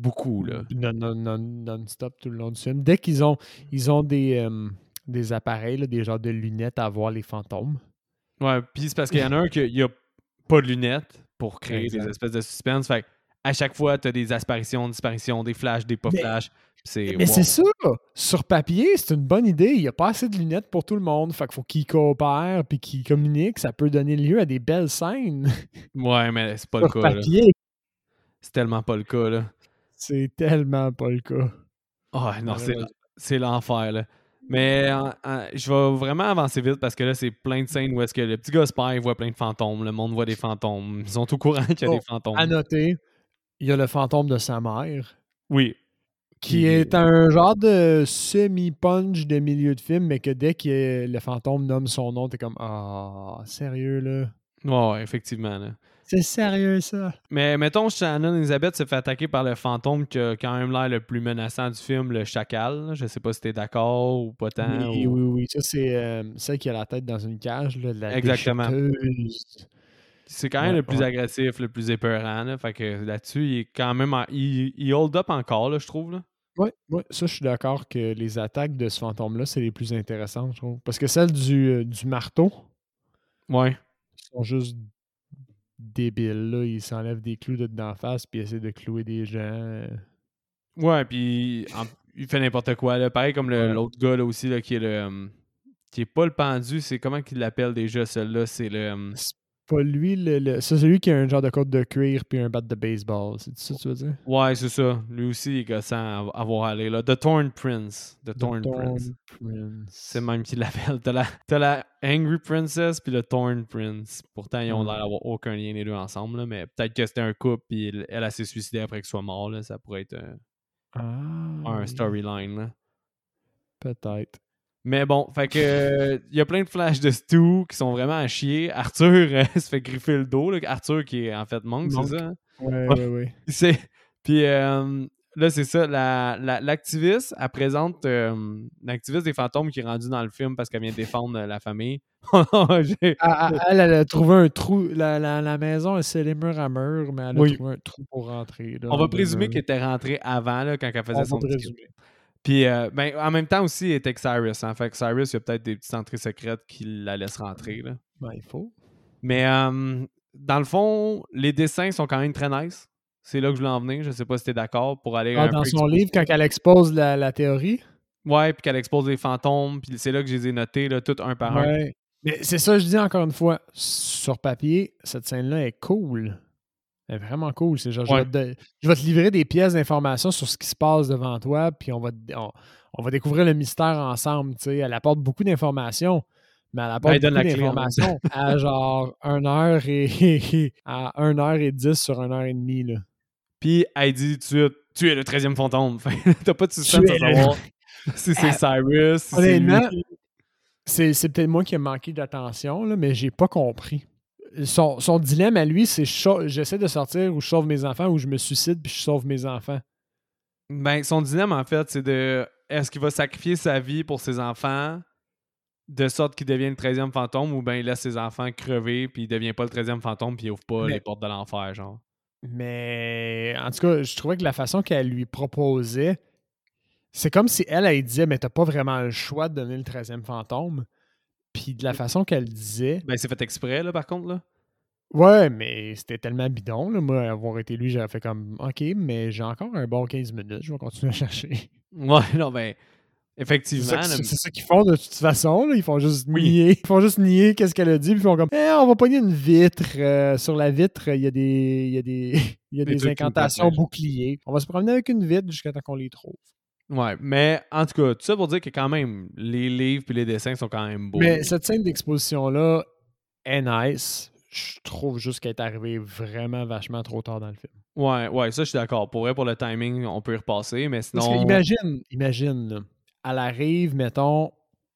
beaucoup, là. Non-stop tout le long du film. Dès qu'ils ont, ils ont des, euh, des appareils, des genres de lunettes à voir les fantômes. Ouais, puis c'est parce qu'il y en a un qui a pas de lunettes pour créer des espèces de suspense. Fait à chaque fois, tu as des apparitions, disparitions, des flashs, des pas flashs. Mais c'est ça. Sur papier, c'est une bonne idée. Il n'y a pas assez de lunettes pour tout le monde. Fait qu'il faut qu'ils coopèrent puis qu'ils communiquent. Ça peut donner lieu à des belles scènes. Ouais, mais c'est pas le cas. Papier. C'est tellement pas le cas, là. C'est tellement pas le cas. Oh, non, c'est l'enfer, là. Mais je vais vraiment avancer vite parce que là, c'est plein de scènes où est-ce que le petit gars il voit plein de fantômes, le monde voit des fantômes. Ils sont au courant qu'il y a des fantômes. À noter, il y a le fantôme de sa mère. Oui, qui est un genre de semi-punch de milieu de film, mais que dès que le fantôme nomme son nom, t'es comme Ah, sérieux là? Ouais, effectivement. Là. C'est sérieux ça. Mais mettons, Shannon Elizabeth se fait attaquer par le fantôme qui a quand même l'air le plus menaçant du film, le chacal. Je sais pas si t'es d'accord ou pas tant. Oui, oui, oui. Ça, c'est euh, celle qui a la tête dans une cage, là, la Exactement. C'est quand même le plus agressif, le plus épeurant. Là. Fait que là-dessus, il est quand même. Il, il, hold up encore, là, je trouve. Là. Oui, ouais, ça, je suis d'accord que les attaques de ce fantôme-là, c'est les plus intéressantes, je trouve. Parce que celles du, euh, du marteau. Ouais. Sont juste débiles, là. Ils s'enlèvent des clous de d'en face, puis essaient de clouer des gens. Euh. Ouais, puis il fait n'importe quoi, là. Pareil comme l'autre gars, là, aussi, là, qui est le. Hum, qui est pas le pendu, c'est comment qu'il l'appelle déjà, celui-là? C'est le. Pas lui, le, c'est celui qui a un genre de côte de cuir puis un bat de baseball. C'est ça que tu veux dire? Ouais, c'est ça. Lui aussi, il est gossant à avoir allé là. The Thorn Prince. The, Thorn, Prince. C'est même qu'il l'appelle. T'as la, as la Angry Princess puis le Thorn Prince. Pourtant, ils ont l'air d'avoir aucun lien les deux ensemble. Là, mais peut-être que c'était un couple puis elle, elle s'est suicidée après qu'il soit mort. Là. Ça pourrait être ah, un storyline. Peut-être. Mais bon, fait que il y a plein de flashs de Stu qui sont vraiment à chier. Arthur (laughs) euh, se fait griffer le dos. Arthur qui est en fait monk, c'est ça? Hein? Ouais, ouais, ouais. (laughs) C'est... Puis euh, là, c'est ça. La, la- l'activiste, elle présente euh, l'activiste des fantômes qui est rendue dans le film parce qu'elle vient défendre la famille. (laughs) J'ai- Elle, elle, elle a trouvé un trou. La, la, la maison, c'est les murs à murs, mais elle a Oui. trouvé un trou pour rentrer. là, on va présumer qu'elle était rentrée avant, là, quand elle faisait On son va petit. Puis, euh, ben, en même temps aussi, elle était avec Cyrus. Hein, fait que Cyrus, il y a peut-être des petites entrées secrètes qui la laissent rentrer. Là. Ben, il faut. Mais euh, dans le fond, les dessins sont quand même très nice. C'est là que je voulais en venir. Je sais pas si t'es d'accord pour aller Ah, dans son livre, quand elle expose la, la théorie? Ouais, puis qu'elle expose les fantômes. Puis c'est là que je les ai notés, là, tout un par un. Mais c'est ça, je dis encore une fois. Sur papier, cette scène-là est cool. Est vraiment cool. C'est genre, je, vais te, je vais te livrer des pièces d'informations sur ce qui se passe devant toi, puis on va, on, on va découvrir le mystère ensemble. tu. Elle apporte beaucoup d'informations, mais elle apporte Ben, elle donne beaucoup même d'informations (laughs) à genre 1 heure et (laughs) à 1 heure et 10 sur 1 heure et demie. Là. Puis elle dit de suite Tu es le 13e fantôme. (laughs) T'as pas de suspense Tu à es savoir si c'est Cyrus. Honnêtement, c'est peut-être moi qui ai manqué d'attention, mais j'ai pas compris. Son, son dilemme à lui, c'est j'essaie de sortir ou je sauve mes enfants ou je me suicide puis je sauve mes enfants. Ben, son dilemme, en fait, c'est de est-ce qu'il va sacrifier sa vie pour ses enfants de sorte qu'il devient le 13e fantôme ou ben il laisse ses enfants crever puis il devient pas le 13e fantôme puis il ouvre pas Mais- les portes de l'enfer, genre? Mais en tout cas, je trouvais que la façon qu'elle lui proposait, c'est comme si elle, elle disait Mais t'as pas vraiment le choix de donner le 13e fantôme. Puis de la façon qu'elle disait, Ben, c'est fait exprès, là, par contre, là. ouais, mais c'était tellement bidon. Là. Moi, avoir été lui, j'aurais fait comme Ok, mais j'ai encore un bon 15 minutes, je vais continuer à chercher. Ouais, non, ben, effectivement. c'est ça qu'ils font de toute façon. là. Ils font juste Oui. nier. Ils font juste nier qu'est-ce qu'elle a dit. Puis ils font comme Eh, on va pogner une vitre. euh, sur la vitre, il y a des, il y a des, (laughs) il y a Des des incantations boucliers. On va se promener avec une vitre jusqu'à temps qu'on les trouve. Ouais, mais en tout cas, tout ça pour dire que quand même, les livres puis les dessins sont quand même beaux. Mais cette scène d'exposition-là est nice. Je trouve juste qu'elle est arrivée vraiment vachement trop tard dans le film. Ouais, ouais, ça, je suis d'accord. Pour vrai, pour le timing, on peut y repasser, mais Parce sinon. que imagine, imagine, là, elle arrive, mettons,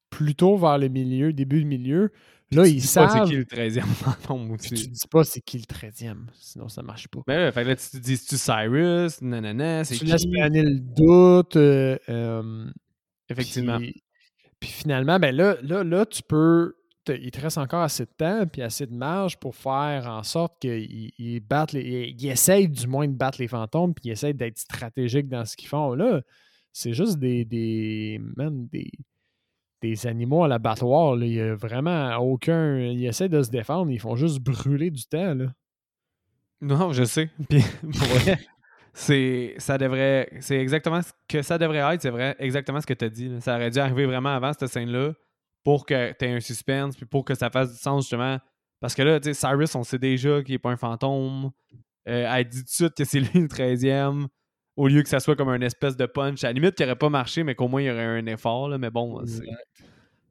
plutôt vers le milieu, début du milieu. Là, tu ils dis pas savent. C'est qui le 13e (laughs) fantôme Tu dis pas c'est qui le 13e, sinon ça marche pas. Ben là, fait là, tu te dis, c'est-tu Cyrus? Nanana, c'est tu qui? laisses planer le doute. euh, euh, Effectivement. Puis, puis finalement, ben là, là, là, tu peux. Il te reste encore assez de temps puis assez de marge pour faire en sorte qu'ils ils battent les. Ils, ils essayent du moins de battre les fantômes, puis ils essayent d'être stratégiques dans ce qu'ils font. Là, c'est juste des. des, man, des des animaux à l'abattoir. Il n'y a vraiment aucun. Ils essaient de se défendre, ils font juste brûler du temps. Là. Non, je sais. (laughs) Puis c'est ça devrait c'est exactement ce que ça devrait être, c'est vrai exactement ce que tu as dit. Ça aurait dû arriver vraiment avant cette scène là pour que tu aies un suspense puis pour que ça fasse du sens justement parce que là, tu sais Cyrus, on sait déjà qu'il est pas un fantôme. Euh, elle dit tout de suite que c'est lui le 13e au lieu que ça soit comme un espèce de punch. À la limite, qui aurait pas marché, mais qu'au moins il y aurait un effort. Là. Mais bon,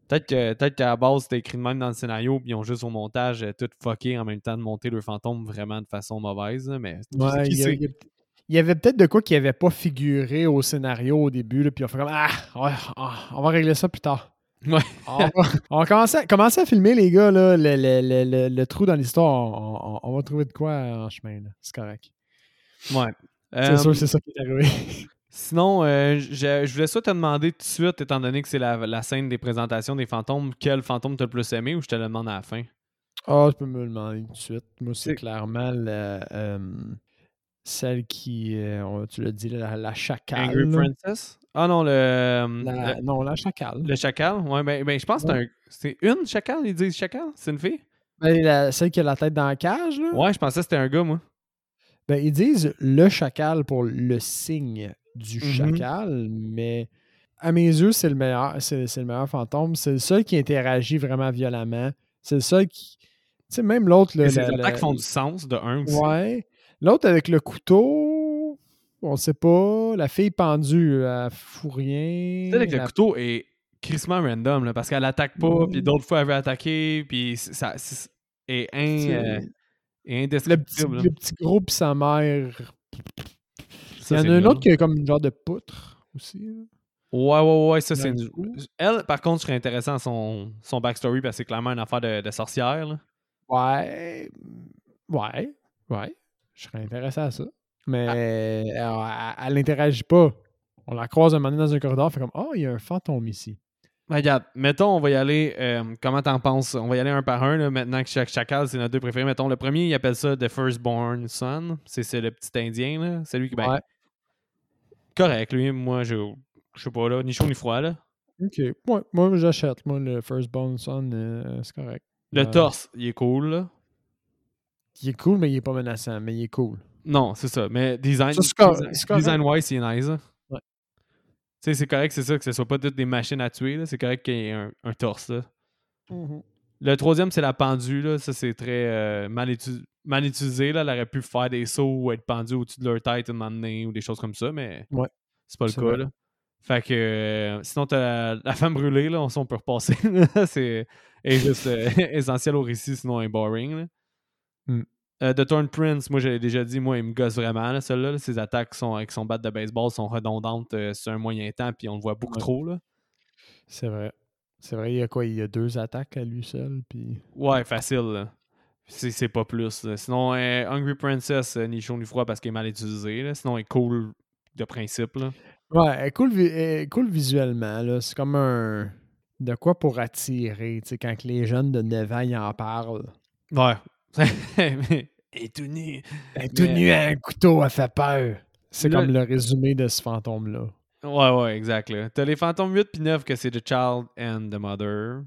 peut-être que peut-être qu'à la base, c'était écrit de même dans le scénario, puis ils ont juste au montage euh, tout fucké en même temps de monter le fantôme vraiment de façon mauvaise. là, Mais Ouais, il y, avait peut-être de quoi qui n'avait pas figuré au scénario au début, là, puis on fait comme Ah, ouais, ah, on va régler ça plus tard. Ouais. On va, on va commencer, à, commencer à filmer, les gars, là, le, le- le- le- trou dans l'histoire. On, on- on va trouver de quoi en chemin. C'est correct. Ouais. C'est Euh, sûr, c'est ça qui est arrivé. (laughs) Sinon, euh, je, je voulais ça te demander tout de suite, étant donné que c'est la, la scène des présentations des fantômes, quel fantôme t'as le plus aimé ou je te le demande à la fin? Ah, tu peux me le demander tout de suite. Moi, c'est clairement la, euh, celle qui, euh, tu l'as dit, la, la chacale. Angry. Princess? Ah non, le, La- le, non, la chacale. le chacal? Ouais, ben, ben je pense que c'est un- une chacal, ils disent chacal? C'est une fille? Ben, celle qui a la tête dans la cage, là. Ouais, je pensais que c'était un gars, moi. Ben, ils disent le chacal pour le signe du Mhm. chacal, mais à mes yeux, c'est le meilleur. C'est, le meilleur fantôme. C'est le seul qui interagit vraiment violemment. C'est le seul qui. Tu sais, même l'autre. Et le- la- la- attaques font du sens, de un aussi. Ouais. L'autre avec le couteau, on sait pas. La fille pendue, elle fout rien. Tu sais, avec le couteau est crissement random, là, parce qu'elle attaque pas, puis d'autres fois elle veut attaquer, puis ça est, in, C'est- euh, est le, petit, le gros puis sa mère. Ça, Il y en a un autre qui a comme une genre de poutre aussi. Ouais, ouais, ouais, ça c'est. une-. Elle, par contre, serait intéressant son, son backstory parce que c'est clairement une affaire de, de sorcière. là. Ouais. Ouais. Ouais. Je serais intéressé à ça. Mais elle, elle n'interagit pas. On la croise un moment donné dans un corridor, fait comme Oh, il y a un fantôme ici. Regarde, mettons, on va y aller. euh, comment t'en penses? On va y aller un par un, là, maintenant que chaque chacal, c'est notre deux préférés. Mettons, le premier, il appelle ça The Firstborn Son. C'est le petit Indien, là. C'est lui qui. Ben, Ouais. correct, lui. Moi, je. Je sais pas, là. Ni chaud ni froid, là. Ok. Ouais, moi, j'achète. Moi, le First Bone Son, euh, c'est correct. Le Euh, torse, il est cool, là. Il est cool, mais il est pas menaçant. Mais il est cool. Non, c'est ça. Mais design, Ça, design, design wise, c'est nice. hein. Sais, c'est correct, c'est ça, que ce soit pas toutes des machines à tuer. là. C'est correct qu'il y ait un, un torse. Là. Le troisième, c'est la pendue. Là. Ça, c'est très euh, mal, étu- mal utilisé. Là. Elle aurait pu faire des sauts ou être pendue au-dessus de leur tête un moment donné ou des choses comme ça, mais Ouais. c'est pas le cas. vrai. Là. Fait que euh, sinon, t'as la, la femme brûlée, là, on, on peut repasser. (laughs) c'est est juste euh, (laughs) essentiel au récit, sinon elle est boring. là. Mm. Euh, The Thorn Prince, moi j'avais déjà dit, moi il me gosse vraiment, là, celle-là. là. Ses attaques sont, avec son bat de baseball sont redondantes euh, sur un moyen temps, puis on le voit beaucoup Ouais. trop. Là. C'est vrai. C'est vrai, il y a quoi? Il y a deux attaques à lui seul. Puis... Ouais, facile. C'est pas plus. là. Sinon, euh, Hungry Princess, ni chaud ni froid parce qu'il est mal utilisé. là. Sinon, il est cool de principe. Là. Ouais, elle est cool, elle est cool visuellement. C'est comme un. De quoi pour attirer, tu sais, quand les jeunes de 9 ans ils en parlent. Ouais. (laughs) Et tout nu. Elle est tout Mais- nue à un couteau, elle fait peur. C'est comme le résumé de ce fantôme-là. Ouais, ouais, exact. là. T'as les fantômes 8 puis 9 que c'est The Child and the Mother.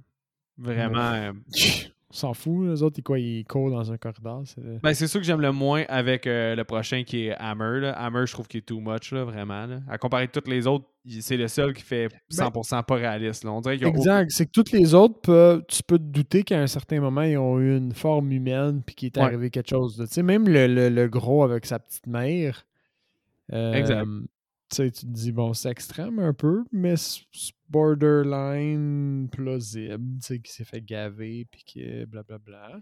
Vraiment. euh, (laughs) s'en fout, les autres, ils, quoi, ils courent dans un corridor. c'est- Ben, c'est sûr que j'aime le moins avec euh, le prochain qui est Hammer. Là. Hammer, je trouve qu'il est too much, là, vraiment. Là. À comparer de tous les autres, c'est le seul qui fait 100% pas réaliste. On dirait aucun- Exact. C'est que toutes les autres, peuvent, tu peux te douter qu'à un certain moment, ils ont eu une forme humaine puis qu'il est Ouais. arrivé quelque chose. sais, même le, le- le gros avec sa petite mère. euh, Exact. Tu sais, tu te dis, bon, c'est extrême un peu, mais c'est borderline plausible. Tu sais, qui s'est fait gaver puis que blablabla.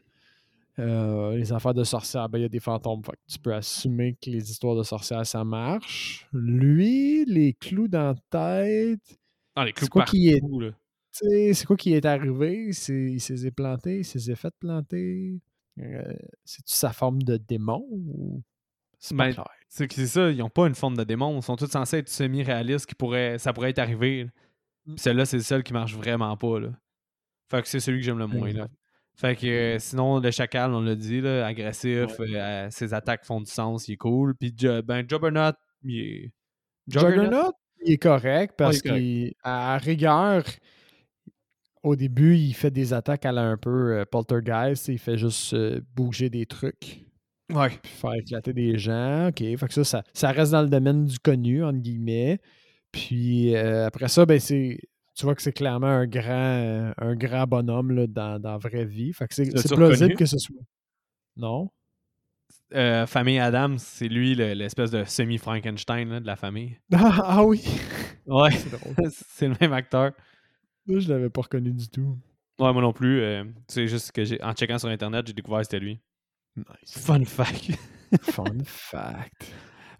Euh, les affaires de sorcières, ben, il y a des fantômes. Fait que tu peux assumer que les histoires de sorcières, ça marche. Lui, les clous dans la tête. Ah, les clous quoi qui est- là. C'est quoi qui est arrivé? C'est, il s'est planté, il s'est fait planter. Euh, c'est-tu sa forme de démon ou. C'est pas Ben, clair. C'est que c'est ça, ils ont pas une forme de démon. Ils sont tous censés être semi-réalistes, qui pourrait, ça pourrait être arrivé. Mm. Celle-là, c'est le seul qui marche vraiment pas. Là. Fait que c'est celui que j'aime le moins. Là. Fait que euh, sinon, le chacal, on l'a dit, là, agressif, euh, ses attaques font du sens, il est cool. Puis ben, Juggernaut, il est. Juggernaut, il est correct parce Ouais, est correct. qu'à rigueur, au début, il fait des attaques à la un peu euh, poltergeist. Il fait juste euh, bouger des trucs. Ouais. puis faire éclater des gens. OK. Fait que ça, ça, ça reste dans le domaine du connu, entre guillemets. Puis euh, après ça, ben c'est. Tu vois que c'est clairement un grand, euh, un grand bonhomme là, dans, dans la vraie vie. Fait que c'est plausible reconnu? que ce soit. Non? Euh, famille Adams, c'est lui le- l'espèce de semi-Frankenstein de la famille. (laughs) Ah, ah oui! Ouais, (laughs) (laughs) C'est le même acteur. Là, je l'avais pas reconnu du tout. Ouais, moi non plus. euh, c'est juste que j'ai en checkant sur Internet, j'ai découvert que c'était lui. Nice. Fun fact. (laughs) Fun fact.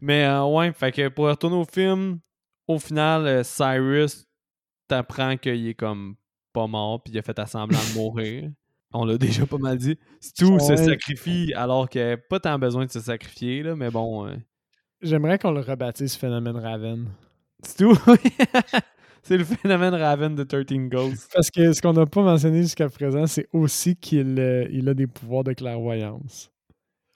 Mais euh, ouais, fait que pour retourner au film, au final, euh, Cyrus t'apprends qu'il est comme pas mort, puis il a fait à semblant de mourir. On l'a déjà pas mal dit. Stu se Ouais. sacrifie alors qu'il avait pas tant besoin de se sacrifier, là, mais bon. euh, J'aimerais qu'on le rebaptise Phénomène Raven. Stu, (laughs) c'est le phénomène Raven de 13 Ghosts. Parce que ce qu'on n'a pas mentionné jusqu'à présent, c'est aussi qu'il euh, il a des pouvoirs de clairvoyance.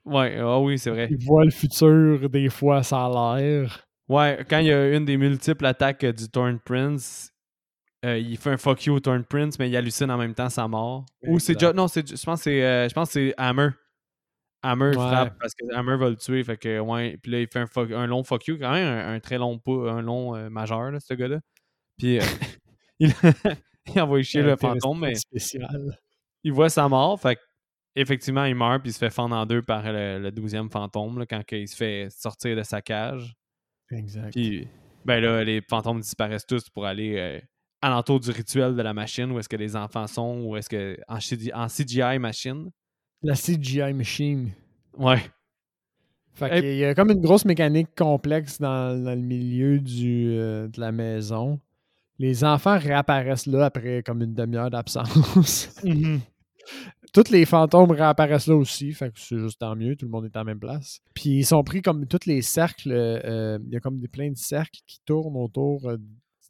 Ouais, ah oui, c'est vrai. Il voit le futur, des fois, ça a l'air. Ouais, quand il y a une des multiples attaques euh, du Thorn Prince, euh, il fait un fuck you au Thorn Prince, mais il hallucine en même temps sa mort. Ou c'est non, c'est je pense que c'est euh, je pense que c'est Hammer. Hammer Ouais. frappe parce que Hammer va le tuer, fait que ouais, puis là il fait un, fuck- un long fuck you, quand même un, un très long un long euh, majeur là, ce gars-là. Puis euh, (laughs) (laughs) il, il envoie chier le fantôme, mais spécial. il voit sa mort, fait effectivement il meurt puis il se fait fendre en deux par le, 12e fantôme là, quand il se fait sortir de sa cage. Exact. Puis, ben là, les fantômes disparaissent tous pour aller euh, alentour du rituel de la machine, où est-ce que les enfants sont, ou est-ce que en, CGI en CGI machine. La CGI machine. Ouais. Fait Et- qu'il y a comme une grosse mécanique complexe dans, dans le milieu du, euh, de la maison. Les enfants réapparaissent là après comme une demi-heure d'absence. (laughs) tous les fantômes réapparaissent là aussi, fait que c'est juste tant mieux, tout le monde est à la même place. Puis ils sont pris comme tous les cercles, euh, il y a comme des, plein de cercles qui tournent autour euh,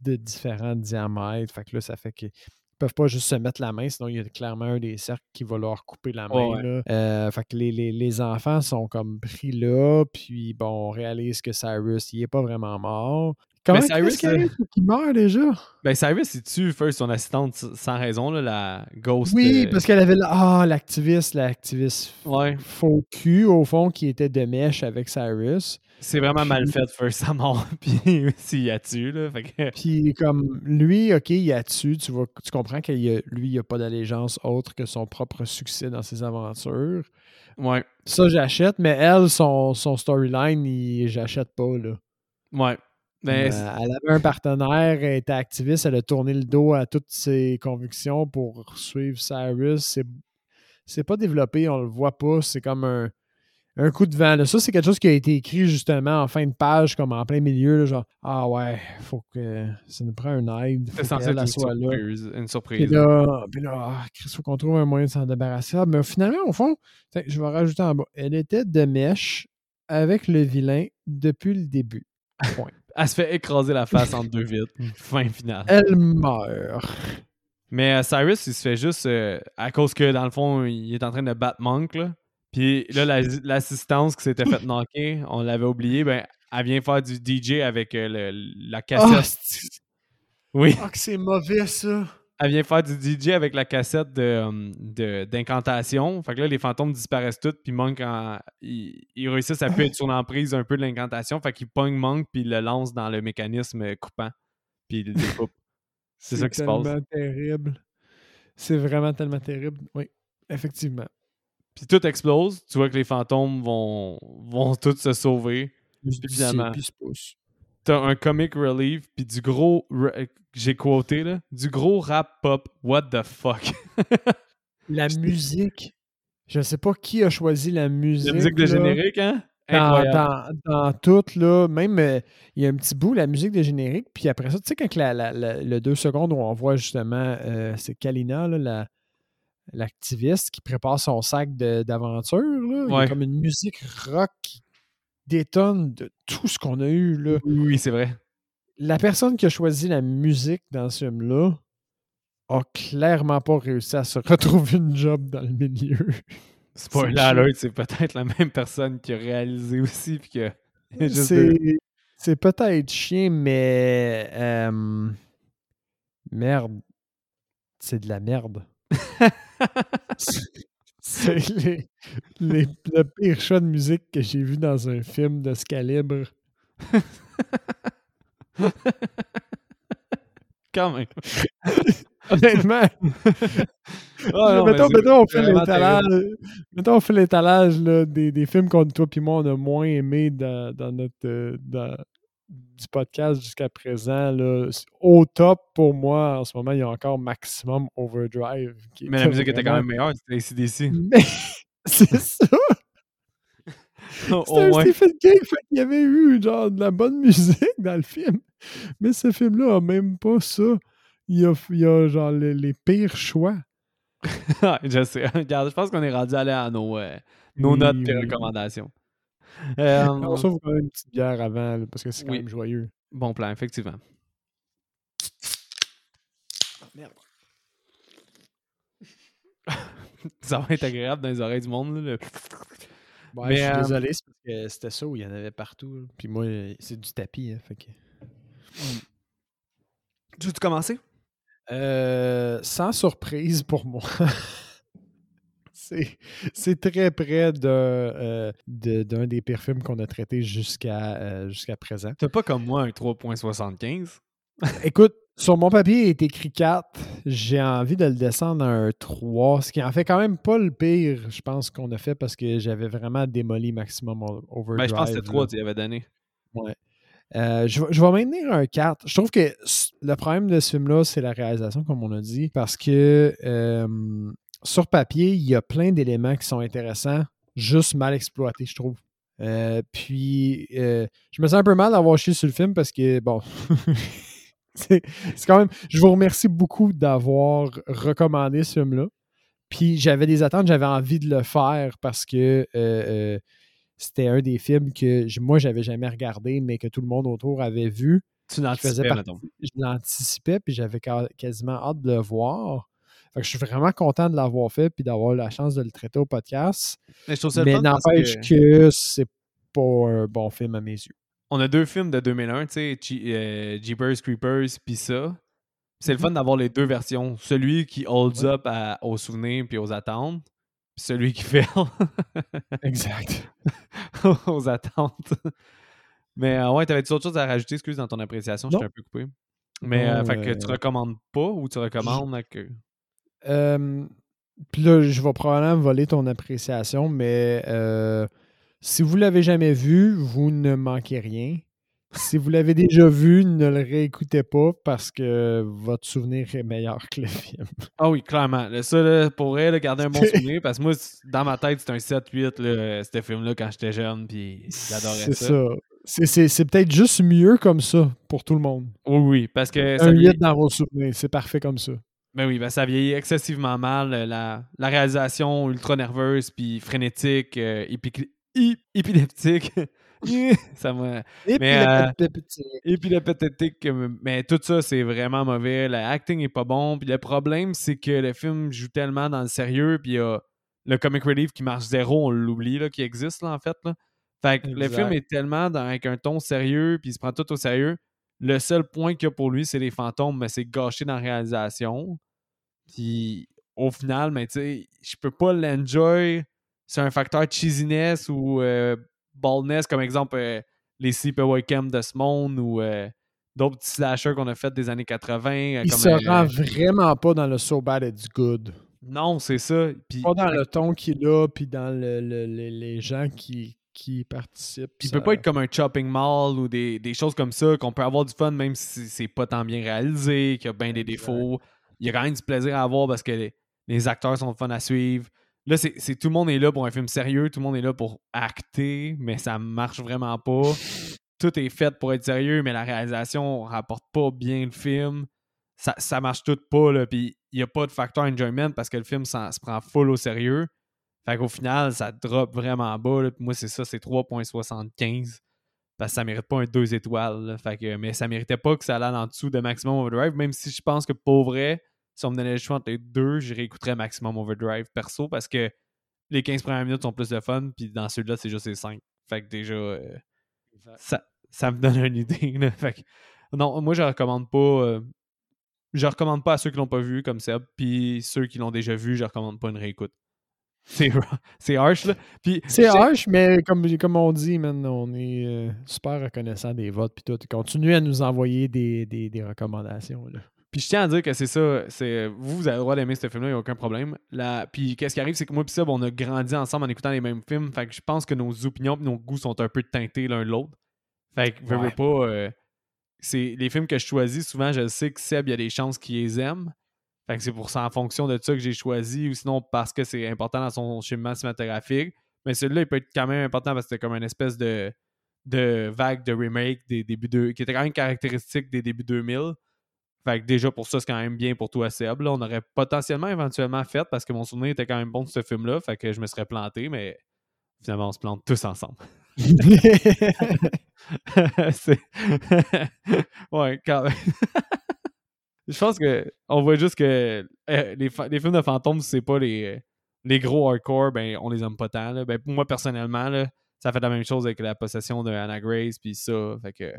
de différents diamètres, fait que là, ça fait qu'ils peuvent pas juste se mettre la main, sinon il y a clairement un des cercles qui va leur couper la main. Ouais. là. Euh, fait que les, les- les enfants sont comme pris là, puis bon, on réalise que Cyrus, il est pas vraiment mort. Comment Cyrus, qu'il arrive pour qu'il meurt déjà? Ben, Cyrus, il tue first son assistante sans raison, là, la Ghost. Oui, euh, parce qu'elle avait ah, l'activiste, l'activiste Ouais. faux cul, au fond, qui était de mèche avec Cyrus. C'est vraiment mal fait first sa mort. (laughs) Puis s'il y a tue, là. Fait que. (laughs) Puis comme lui, OK, il a dessus, tu, vois, tu comprends que lui, il n'a pas d'allégeance autre que son propre succès dans ses aventures. Ouais. Ça, j'achète, mais elle, son, son storyline, il- j'achète pas, là. Ouais. Ben, Euh, elle avait un partenaire, elle était activiste, elle a tourné le dos à toutes ses convictions pour suivre Cyrus. C'est, pas développé, on le voit pas. C'est comme un, un coup de vent. là. Ça, c'est quelque chose qui a été écrit justement en fin de page, comme en plein milieu. là, genre, ah ouais, faut que ça nous prend un aide. c'est Faut censé être une là. surprise. Une Puis là, puis là, ah, Chris, faut qu'on trouve un moyen de s'en débarrasser. Ah, mais finalement, au fond, je vais rajouter en bas. Elle était de mèche avec le vilain depuis le début. Point. Elle se fait écraser la face entre deux vitres. (laughs) Fin finale. Elle meurt. Mais euh, Cyrus, il se fait juste euh, à cause que dans le fond, il est en train de battre Monk. Là. Puis là, la- l'assistance qui s'était faite knocker, on l'avait oublié, ben, elle vient faire du DJ avec euh, le- la Ah, cassette. oui, que c'est mauvais, ça. Elle vient faire du DJ avec la cassette de, euh, de- d'incantation. Fait que là, les fantômes disparaissent tous, puis Monk, en- il, il réussit à être sur l'emprise un peu de l'incantation. Fait qu'il pogne Monk, puis il le lance dans le mécanisme coupant, puis il le découpe. (laughs) C'est ça qui se passe. tellement terrible. C'est vraiment tellement terrible. Oui, effectivement. Puis tout explose. Tu vois que les fantômes vont, vont tous se sauver. Puis se. T'as un comic relief, puis du gros. euh, J'ai quoté, là. Du gros rap pop. What the fuck? (laughs) La musique. Je sais pas qui a choisi la musique. La musique de là. générique, hein? Dans, dans, dans tout, là, même euh, il y a un petit bout, la musique de générique, puis après ça, tu sais, quand la, la- la- le deux secondes où on voit justement, euh, c'est Kalina, là, l'activiste, qui prépare son sac d'aventure, là, il y a Ouais. comme une musique rock qui détonne de tout ce qu'on a eu, là. Oui, c'est vrai. La personne qui a choisi la musique dans ce film-là a clairement pas réussi à se (laughs) retrouver une job dans le milieu. (laughs) Spoiler alert, c'est peut-être la même personne qui a réalisé aussi, puis que. (laughs) C'est peut-être chien, mais euh, merde, c'est de la merde. C'est (laughs) les- les- le pire choix de musique que j'ai vu dans un film de ce calibre. (laughs) Quand même. (laughs) Honnêtement, Ah, non, mettons, mettons, on fait mettons, on fait l'étalage là, des, des films qu'on toi puis moi on a moins aimé dans, dans notre euh, dans- du podcast jusqu'à présent. Là. Au top pour moi en ce moment, il y a encore Maximum Overdrive. qui Mais la musique était quand même meilleure, c'était ACDC. Mais (laughs) c'est ça! (laughs) C'était un moins. Stephen King, fait qu'il y avait eu genre de la bonne (laughs) musique dans le film. Mais ce film-là a même pas ça. Il y a, il a genre les, les pires choix. Ah, je sais. Regarde, je pense qu'on est rendu allé à nos, euh, nos notes et oui. recommandations. Euh, On sauve quand même une petite bière avant, là, parce que c'est quand Oui. même joyeux. bon plan, effectivement. Merde. (laughs) Ça va être agréable dans les oreilles du monde. là, le- Ouais, Mais, je suis euh, désolé, c'est parce que c'était ça où il y en avait partout. là. Puis moi, c'est du tapis. Hein, fait que... Tu veux-tu commencer? Euh, sans surprise pour moi. (laughs) c'est, très près euh, de- d'un des pires films qu'on a traité jusqu'à, euh, jusqu'à présent. T'as pas comme moi un 3.75? Écoute, sur mon papier, il est écrit 4. J'ai envie de le descendre à un 3, ce qui en fait quand même pas le pire, je pense, qu'on a fait parce que j'avais vraiment démoli Maximum Overdrive. Ben, je pense que c'était là. 3, tu y avais donné. Euh, je, vais- je vais maintenir un 4. Je trouve que le problème de ce film-là, c'est la réalisation, comme on a dit, parce que euh, sur papier, il y a plein d'éléments qui sont intéressants, juste mal exploités, je trouve. Euh, puis, euh, je me sens un peu mal d'avoir chié sur le film parce que, bon, (laughs) c'est quand même. Je vous remercie beaucoup d'avoir recommandé ce film-là Puis j'avais des attentes, j'avais envie de le faire parce que euh, c'était un des films que moi, j'avais jamais regardé, mais que tout le monde autour avait vu. Tu l'anticipais. Je l'anticipais, puis j'avais quasiment hâte de le voir. Fait que je suis vraiment content de l'avoir fait puis d'avoir la chance de le traiter au podcast. Mais, mais n'empêche que, c'est pas un bon film à mes yeux. On a deux films de 2001, tu sais, euh, Jeepers Creepers puis ça. C'est le mm-hmm. fun d'avoir les deux versions. Celui qui holds up aux souvenirs puis aux attentes, puis celui qui (laughs) fait exact. (laughs) aux attentes. Mais euh, ouais, t'avais-tu autre chose à rajouter, excuse, dans ton appréciation? Je t'ai un peu coupé. Mais euh, fait que tu recommandes pas ou tu recommandes que. Puis là, je vais probablement voler ton appréciation, mais euh, si vous l'avez jamais vu, vous ne manquez rien. Si vous l'avez déjà vu, ne le réécoutez pas parce que votre souvenir est meilleur que le film. Ah oui, clairement. Ça, là, pourrait garder un bon (laughs) souvenir parce que moi, dans ma tête, c'est un 7-8, ce film-là, quand j'étais jeune, puis j'adorais ça. C'est ça. C'est peut-être juste mieux comme ça pour tout le monde. Oui, oui, parce que. Un 8 dans vos souvenirs, c'est parfait comme ça. Ben oui, ben ça vieillit excessivement mal. La, la réalisation ultra nerveuse, puis frénétique, euh, épileptique. (laughs) ça m'a. Épileptique. Mais, mais tout ça, c'est vraiment mauvais. L'acting est pas bon. Puis le problème, c'est que le film joue tellement dans le sérieux, puis il y a le comic relief qui marche zéro, on l'oublie, qui existe, là, en fait. Là. Fait que le film est tellement dans, avec un ton sérieux, puis il se prend tout au sérieux le seul point qu'il y a pour lui, c'est les fantômes, mais c'est gâché dans la réalisation. Puis au final, mais tu sais, je peux pas l'enjoy. C'est un facteur cheesiness ou euh, baldness, comme exemple euh, les Sleepaway Camp de ce monde ou euh, d'autres petits slashers qu'on a fait des années 80. Il se rend vraiment pas dans le So Bad It's Good. Non, c'est ça. pas dans le ton qu'il a, puis dans les gens qui, qui participent. il peut pas être comme un chopping mall ou des, choses comme ça, qu'on peut avoir du fun même si c'est pas tant bien réalisé, qu'il y a bien des défauts. Il y a quand même du plaisir à avoir parce que les, acteurs sont fun à suivre. Là, c'est tout le monde est là pour un film sérieux, tout le monde est là pour acter, mais ça marche vraiment pas. Tout est fait pour être sérieux, mais la réalisation rapporte pas bien le film. Ça, ça marche tout pas, là. Puis il n'y a pas de facteur enjoyment parce que le film se prend full au sérieux. Fait qu'au final, ça drop vraiment bas. moi, c'est ça, c'est 3.75. Parce que ça mérite pas un 2 étoiles. Fait que, mais ça méritait pas que ça allait en dessous de Maximum Overdrive, même si je pense que pour vrai, si on me donnait le choix entre les deux, je réécouterais Maximum Overdrive perso parce que les 15 premières minutes sont plus de fun, puis dans celui-là, c'est juste les 5. Fait que déjà, euh, ça, ça, me donne une idée. (laughs) Fait que, non, moi, je recommande pas. Euh, je recommande pas à ceux qui l'ont pas vu comme ça, puis ceux qui l'ont déjà vu, je recommande pas une réécoute. C'est harsh, là. C'est harsh, mais comme, comme on dit, man, on est euh, super reconnaissant des votes. Puis tout. Continuez à nous envoyer des, des, des recommandations. Là. Puis je tiens à dire que c'est ça. C'est, vous, vous avez le droit d'aimer ce film-là, il n'y a aucun problème. Puis qu'est-ce qui arrive, c'est que moi et Seb, on a grandi ensemble en écoutant les mêmes films. Fait que je pense que nos opinions et nos goûts sont un peu teintés l'un de l'autre. Fait que, veux, pas. Euh, c'est les films que je choisis, souvent, je sais que Seb, il y a des chances qu'il les aime. Fait que c'est pour ça, en fonction de ça que j'ai choisi, ou sinon parce que c'est important dans son cheminement cinématographique. Mais celui-là, il peut être quand même important parce que c'était comme une espèce de, de vague de remake des débuts de, qui était quand même caractéristique des débuts 2000. Fait que déjà pour ça, c'est quand même bien pour toi, Seb. On aurait potentiellement éventuellement fait parce que mon souvenir était quand même bon de ce film-là. Fait que je me serais planté, mais finalement, on se plante tous ensemble. (laughs) (laughs) (laughs) ouais, quand même. Je pense que on voit juste que euh, les, films de fantômes, c'est pas les, les gros hardcore, ben on les aime pas tant. Là. Ben, moi, personnellement, là, ça fait la même chose avec la possession de Anna Grace puis ça. Fait que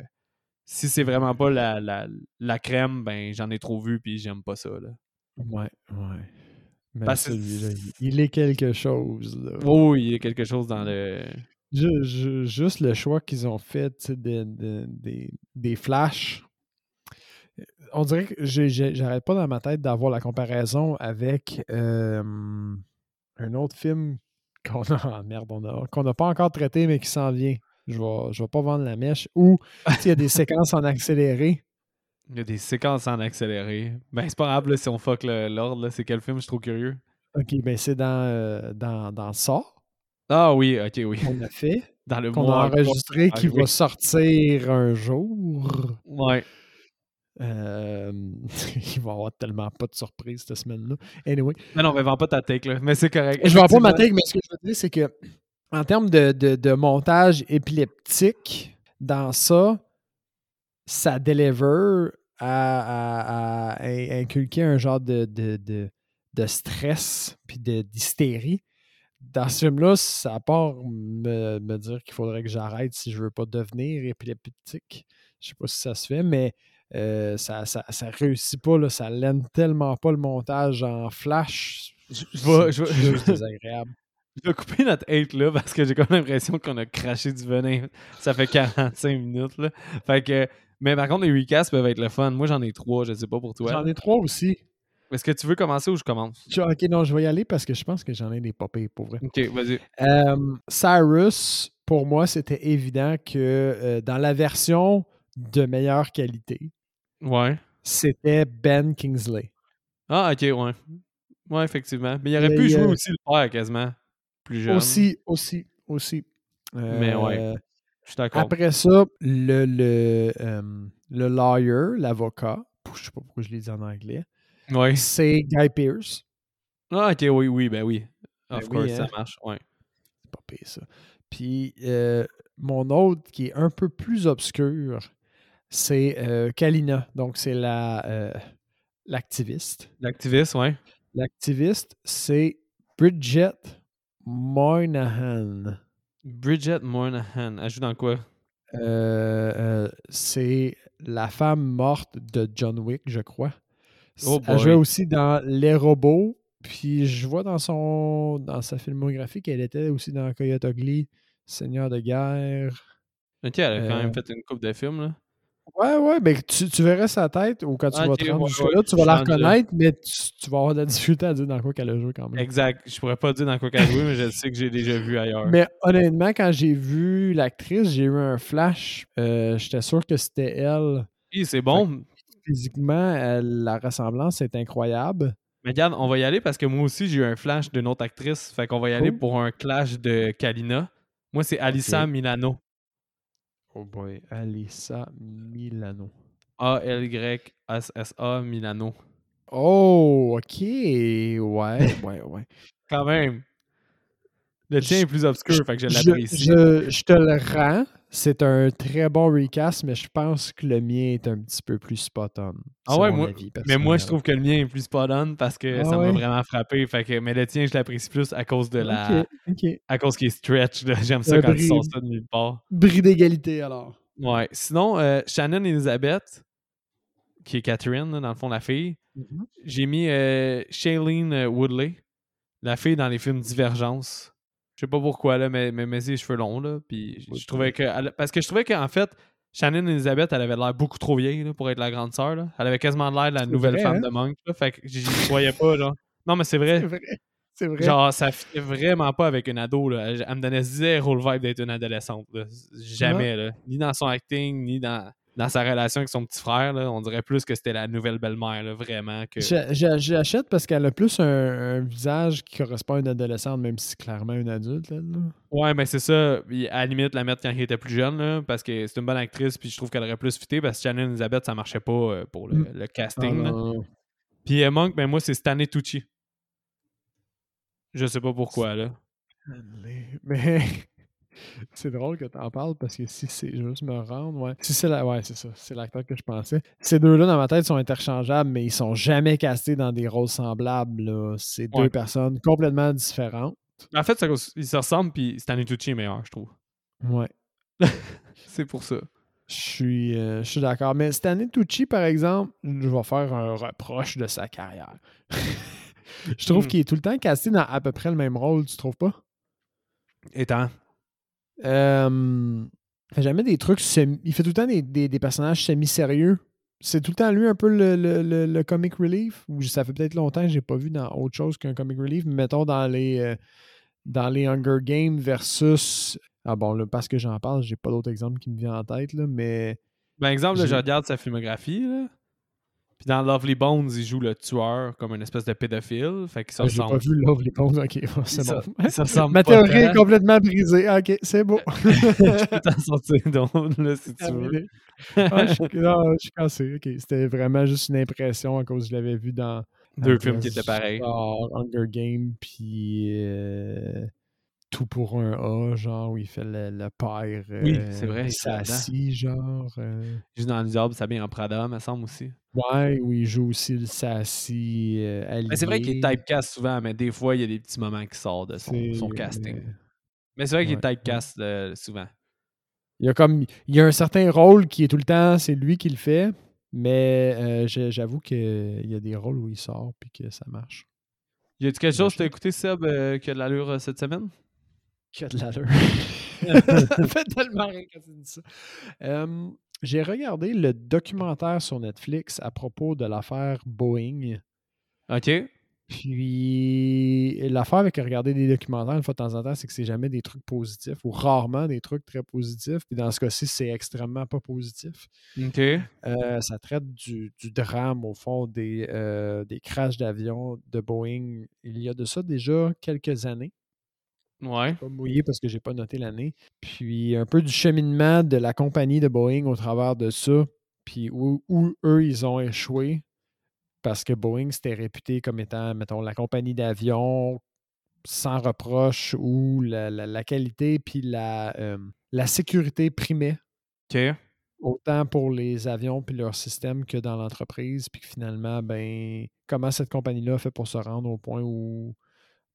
si c'est vraiment pas la, la, la crème, ben j'en ai trop vu puis j'aime pas ça. Là. Ouais, ouais. Mais celui-là, il est quelque chose. Là. oui, il a quelque chose dans le. juste le choix qu'ils ont fait des, des flashs on dirait que j'arrête pas dans ma tête d'avoir la comparaison avec un autre film qu'on a, merde, qu'on n'a pas encore traité, mais qui s'en vient. Je vais, je vais pas vendre la mèche. Ou il y a des (laughs) séquences en accéléré. Il y a des séquences en accéléré. Ben, c'est pas grave si on fuck l'ordre. C'est quel film? Je suis trop curieux. Ok, ben c'est dans, euh, dans, dans ça. Ah oui, ok, oui. On a fait. Dans le Qu'on a enregistré qui va sortir un jour. Ouais. Euh, (laughs) il va y avoir tellement pas de surprises cette semaine-là. Anyway. Mais non, mais vends pas ta take, là. Mais c'est correct. Je vends pas ma take, mais ce que je veux dire, c'est que en termes de, de, de montage épileptique, dans ça, ça deliver à, à, à inculquer un genre de, de, de, de stress puis d'hystérie. Dans ce film-là, ça part me, me dire qu'il faudrait que j'arrête si je veux pas devenir épileptique. Je sais pas si ça se fait, mais euh, ça, ça, ça, réussit pas, là, ça l'aime tellement pas le montage en flash. Je, je, je, je désagréable. Je vais couper notre hate là parce que j'ai quand même l'impression qu'on a craché du venin. Ça fait 45 minutes là. Fait que, mais par contre, les recasts peuvent être le fun. Moi, j'en ai trois, je sais pas pour toi. J'en ai trois aussi. Est-ce que tu veux commencer ou je commence? Ok, non, je vais y aller parce que je pense que j'en ai des popées pour vrai. Ok, vas-y. Euh, Cyrus, pour moi, c'était évident que euh, dans la version de meilleure qualité, ouais. c'était Ben Kingsley. Ah, ok, ouais. Ouais, effectivement. Mais il aurait pu jouer aussi le père quasiment. Plus jeune. Aussi, aussi, aussi. Mais ouais. Euh, Je suis d'accord. Après ça, le, le, euh, le lawyer, l'avocat, je sais pas pourquoi je l'ai dit en anglais, Ouais. c'est Guy Pearce. Ah, ok, oui, oui, ben oui. Of Ben oui, course, hein. ça marche. Ouais. C'est pas pire, ça. Puis euh, mon autre qui est un peu plus obscur, c'est euh, Kalina. Donc, c'est la euh, l'activiste. L'activiste, ouais. L'activiste, c'est Bridget Moynihan. Bridget Moynihan. Elle joue dans quoi? Euh, c'est la femme morte de John Wick, je crois. Oh Elle jouait aussi dans Les Robots. Puis je vois dans son dans sa filmographie qu'elle était aussi dans Coyote Ugly, Seigneur de guerre. Ok, elle a quand même fait une coupe de films, là. Ouais, ouais, mais tu, tu verrais sa tête ou quand tu Ah, vas te rendre ouais, ouais, tu vas la reconnaître, mais tu, tu vas avoir de la difficulté à dire dans quoi qu'elle a joué quand même. Exact. Je pourrais pas dire dans quoi qu'elle joue, mais je sais que j'ai déjà vu ailleurs. Mais honnêtement, quand j'ai vu l'actrice, j'ai eu un flash. Euh, J'étais sûr que c'était elle. Hi, c'est bon. Physiquement, elle- la ressemblance est incroyable. Mais regarde, on va y aller parce que moi aussi, j'ai eu un flash d'une autre actrice. Fait qu'on va y aller pour un clash de Kalina. Moi, c'est Alissa Ok. Milano. Oh boy, Alissa Milano. A-L-Y-S-S-A Milano. Oh, ok. Ouais, (laughs) ouais, ouais. Quand même. Le tien Je- est plus obscur, fait que je Je, l'apprécie. je- je te le rends. C'est un très bon recast, mais je pense que le mien est un petit peu plus spot-on. Ah ouais, moi- avis Mais moi, je trouve que le mien est plus spot on parce que Ah ça m'a vraiment frappé. Fait que, mais le tien, je l'apprécie plus à cause de la. À cause qu'il est stretch. J'aime ça quand ils sont ça de nulle part. Bris d'égalité alors. Ouais. Sinon, euh, Shannon Elizabeth, qui est Catherine, là, dans le fond, la fille, j'ai mis euh, Shailene Woodley, la fille dans les films Divergence. Je sais pas pourquoi, là, mais, mais, mais ses cheveux longs, là. Puis je- je trouvais que. elle- parce que je trouvais qu'en fait, Shannon Elizabeth, elle avait l'air beaucoup trop vieille là, pour être la grande sœur. là. Elle avait quasiment l'air de la nouvelle vrai, femme hein? de Monk. là. Fait que j'y croyais pas, genre. Non, mais c'est vrai. C'est vrai. C'est vrai. Genre, ça fitait vraiment pas avec une ado. Là. Elle, elle me donnait zéro le vibe d'être une adolescente. là. Jamais. Là. Ni dans son acting, ni dans, dans sa relation avec son petit frère. Là. On dirait plus que c'était la nouvelle belle-mère, là, vraiment. Que... J'achète parce qu'elle a plus un, un visage qui correspond à une adolescente, même si c'est clairement une adulte. elle, là. Ouais, mais c'est ça. À la limite, la mettre quand elle était plus jeune, là, parce que c'est une bonne actrice, puis je trouve qu'elle aurait plus fité, parce que Shannon Elizabeth, ça marchait pas euh, pour le, Mm. le casting. là. Ah. Puis euh, Monk, ben moi, c'est Stanley Tucci. Je sais pas pourquoi, là. (laughs) Mais c'est drôle que tu en parles parce que si c'est je veux juste me rendre, ouais. Si c'est la ouais, c'est ça, c'est l'acteur que je pensais. Ces deux-là dans ma tête sont interchangeables, mais ils sont jamais castés dans des rôles semblables. C'est deux personnes complètement différentes. En fait, ça, ils se ressemblent, puis Stanley Tucci est meilleur, je trouve. Ouais. (laughs) C'est pour ça. Je suis, euh, je suis d'accord. Mais Stanley Tucci, par exemple, je vais faire un reproche de sa carrière. (laughs) je trouve Hmm. qu'il est tout le temps casté dans à peu près le même rôle, tu trouves pas? Étant. Euh, il fait jamais des trucs. semi- Il fait tout le temps des, des- des personnages semi-sérieux. C'est tout le temps lui un peu le, le- le- le comic relief? Ou ça fait peut-être longtemps que j'ai pas vu dans autre chose qu'un comic relief. Mais mettons dans les euh, dans les Hunger Games versus. Ah bon, là, parce que j'en parle, j'ai pas d'autres exemples qui me viennent en tête, là, mais Ben, exemple, là, je regarde sa filmographie, là. Puis dans Lovely Bones, il joue le tueur comme une espèce de pédophile. Fait qu'il Ah, J'ai pas vu Lovely Bones. Ok, (laughs) c'est Ça- bon. ça ressemble Ma théorie est complètement brisée. Ah, Ok, c'est beau. (laughs) Je peux t'en sortir donc, là, si tu veux. Ah, je, suis- non, je suis cassé. Ok, c'était vraiment juste une impression à cause que je l'avais vu dans Deux films qui étaient pareils. Hunger Games puis euh, Tout pour un A, genre où il fait le, le père. Oui, euh, c'est vrai. Sassy, genre. euh, Juste dans le diable, ça bien en Prada, me semble aussi. ouais, où il joue aussi le Sassy euh. Mais c'est vrai qu'il est typecast souvent, mais des fois, il y a des petits moments qui sortent de son, casting. Mais c'est vrai qu'il ouais, est typecast euh, souvent. Il y a comme il y a un certain rôle qui est tout le temps, c'est lui qui le fait, mais euh, j'avoue qu'il y a des rôles où il sort puis que ça marche. Y a-tu quelque chose que t'as écouté, Seb, euh, qui a de l'allure euh, cette semaine? Qui a de l'allure. (laughs) ça fait tellement rire quand tu dis ça. J'ai regardé le documentaire sur Netflix à propos de l'affaire Boeing. OK. Puis l'affaire avec regarder des documentaires une fois de temps en temps, c'est que c'est jamais des trucs positifs ou rarement des trucs très positifs. Puis dans ce cas-ci, c'est extrêmement pas positif. OK. Euh, ça traite du, du drame, au fond, des, euh, des crashs d'avions de Boeing. Il y a de ça déjà quelques années. Ouais. Pas mouillé parce que j'ai pas noté l'année. Puis un peu du cheminement de la compagnie de Boeing au travers de ça. Puis où, où eux, ils ont échoué. Parce que Boeing, c'était réputé comme étant, mettons, la compagnie d'avion sans reproche où la, la- la qualité puis la, euh, la sécurité primait OK. autant pour les avions puis leur système que dans l'entreprise, puis que finalement, ben, comment cette compagnie-là a fait pour se rendre au point où,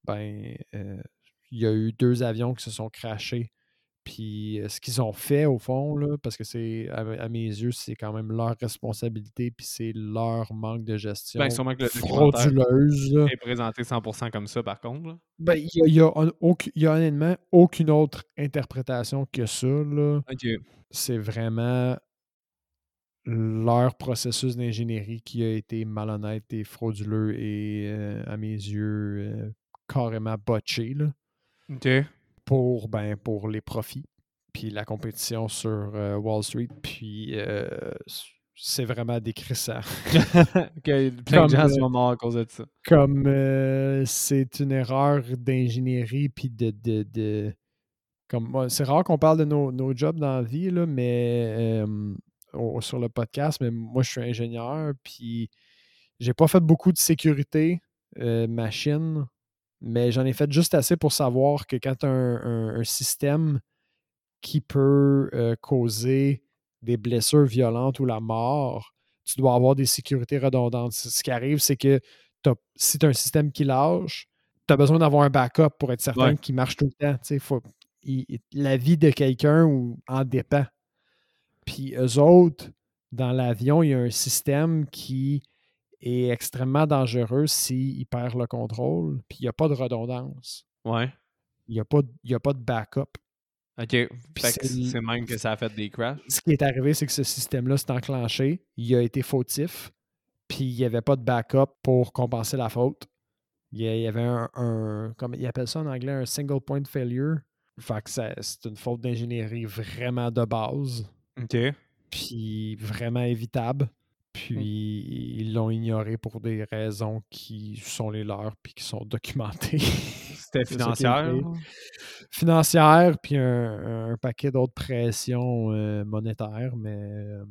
ben, euh, il y a eu deux avions qui se sont crashés. Puis ce qu'ils ont fait, au fond, là, parce que c'est, à, à mes yeux, c'est quand même leur responsabilité, puis c'est leur manque de gestion Ben, sûrement que le frauduleuse. est présenté 100% comme ça, par contre. Ben, il y a, a honnêtement aucune autre interprétation que ça. C'est vraiment leur processus d'ingénierie qui a été malhonnête et frauduleux et, euh, à mes yeux, euh, carrément botché là, Pour, ben, pour les profits, puis la compétition sur euh, Wall Street, puis euh, c'est vraiment décrissant. (laughs) OK. Plein de gens euh, sont morts à cause de ça. Comme euh, c'est une erreur d'ingénierie, puis de... de, de- comme c'est rare qu'on parle de nos, nos jobs dans la vie, là, mais euh, au- sur le podcast, mais moi je suis ingénieur, puis j'ai pas fait beaucoup de sécurité euh, machine, mais j'en ai fait juste assez pour savoir que quand tu as un, un- un système qui peut euh, causer des blessures violentes ou la mort, tu dois avoir des sécurités redondantes. Ce qui arrive, c'est que si tu as un système qui lâche, tu as besoin d'avoir un backup pour être certain Ouais. qu'il marche tout le temps. Faut- il- la vie de quelqu'un en dépend. Puis eux autres, dans l'avion, il y a un système qui est extrêmement dangereux s'il perd le contrôle, puis il n'y a pas de redondance. Ouais. Il n'y a, pas de- il y a pas de backup. OK. C'est même que ça a fait des crashs. Ce qui est arrivé, c'est que ce système-là s'est enclenché, il a été fautif, puis il n'y avait pas de backup pour compenser la faute. Il y avait un, un- comme ils appellent ça en anglais, un single point failure. Fait que c'est une faute d'ingénierie vraiment de base, OK. puis vraiment évitable. Puis ils l'ont ignoré pour des raisons qui sont les leurs, puis qui sont (laughs) documentées. C'était financière? financière, puis un, un paquet d'autres pressions euh, monétaires, mais euh,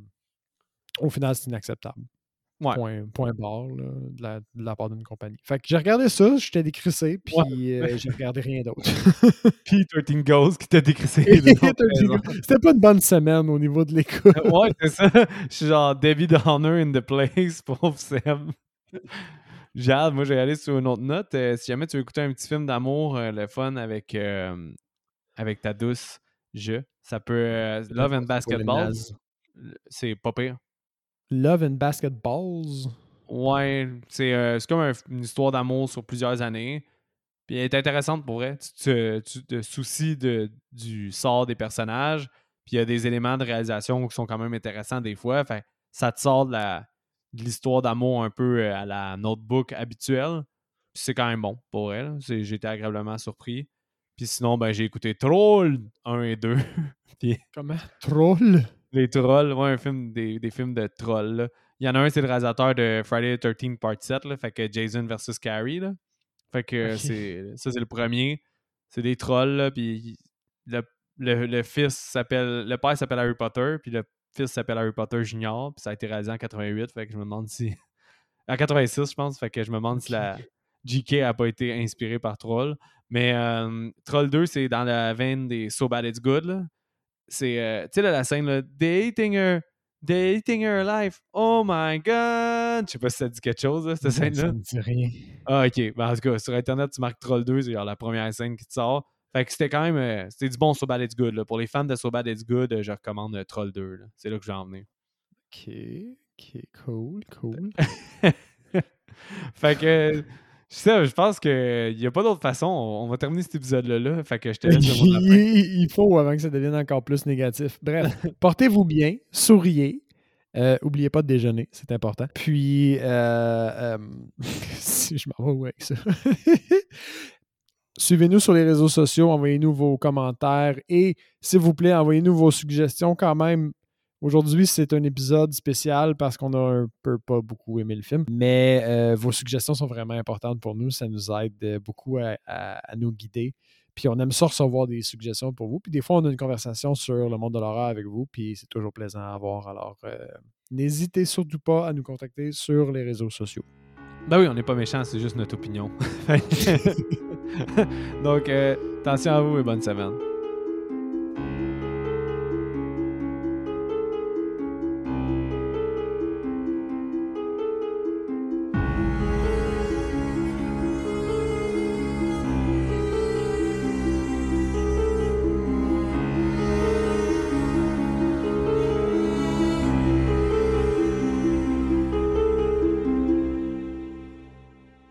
au final, c'est inacceptable. Ouais. Point, point barre là, de, la, de la part d'une compagnie. Fait que j'ai regardé ça, j'étais décrissé, puis euh, j'ai regardé rien d'autre. (laughs) Puis 13 Ghosts qui t'a décrissé. (laughs) C'était pas une bonne semaine au niveau de l'écoute. ouais, c'est ça. Je suis genre Debbie Downer in the place, (laughs) pauvre Seb. Jade, moi, je vais aller sur une autre note. Euh, si jamais tu veux écouter un petit film d'amour, euh, le fun avec, euh, avec ta douce, je, ça peut. euh, Love and Basketball, c'est pas pire. Love and Basketballs. Ouais, c'est euh, comme un- une histoire d'amour sur plusieurs années. Puis elle est intéressante pour vrai. Tu te, tu te soucies de, du sort des personnages. Puis il y a des éléments de réalisation qui sont quand même intéressants des fois. Fait, ça te sort de l'histoire d'amour un peu euh, à la notebook habituelle. Puis c'est quand même bon pour. C'est- J'ai été agréablement surpris. Puis sinon, ben, j'ai écouté Troll 1 et 2. (laughs) Puis Comment? Troll? Les trolls, ouais, un film, des, des films de trolls. là. Il y en a un, c'est le réalisateur de Friday the 13 Part 7, là, fait que Jason versus Carrie. Là. Fait que c'est ça, c'est le premier. C'est des trolls, là, puis le, le, le fils s'appelle. Le père s'appelle Harry Potter, puis le fils s'appelle Harry Potter Junior, puis ça a été réalisé en 88, fait que je me demande si. (laughs) En 86, je pense, fait que je me demande si la GK a pas été inspirée par Troll. Mais euh, Troll 2, c'est dans la veine des So Bad It's Good, là. C'est, euh, tu sais, la scène, là, Dating her, dating her life, oh my god! Je sais pas si ça dit quelque chose, là, cette Ça scène-là. me dit rien. Ah, ok. Ben, en tout cas, sur Internet, tu marques Troll 2, c'est genre la première scène qui te sort. Fait que c'était quand même. euh, c'était du bon So Bad It's Good. Là. Pour les fans de So Bad It's Good, euh, je recommande euh, Troll 2. là. C'est là que je vais en venir. Ok, ok, cool, cool. (laughs) fait que. Ça, je pense qu'il n'y a pas d'autre façon. On, va terminer cet épisode-là. Là. Fait que je te laisse le il faut avant que ça devienne encore plus négatif. Bref, (laughs) portez-vous bien, souriez. Euh, oubliez pas de déjeuner, c'est important. Puis, euh, euh, (laughs) si je m'en vais où avec ça? (laughs) Suivez-nous sur les réseaux sociaux, envoyez-nous vos commentaires et, s'il vous plaît, envoyez-nous vos suggestions quand même. Aujourd'hui, c'est un épisode spécial parce qu'on a un peu pas beaucoup aimé le film, mais euh, vos suggestions sont vraiment importantes pour nous. Ça nous aide euh, beaucoup à, nous guider. Puis on aime ça recevoir des suggestions pour vous. Puis des fois, on a une conversation sur le monde de l'horreur avec vous, puis c'est toujours plaisant à avoir. Alors, euh, n'hésitez surtout pas à nous contacter sur les réseaux sociaux. Ben oui, on n'est pas méchants, c'est juste notre opinion. (laughs) (laughs) Donc, attention à vous et bonne semaine.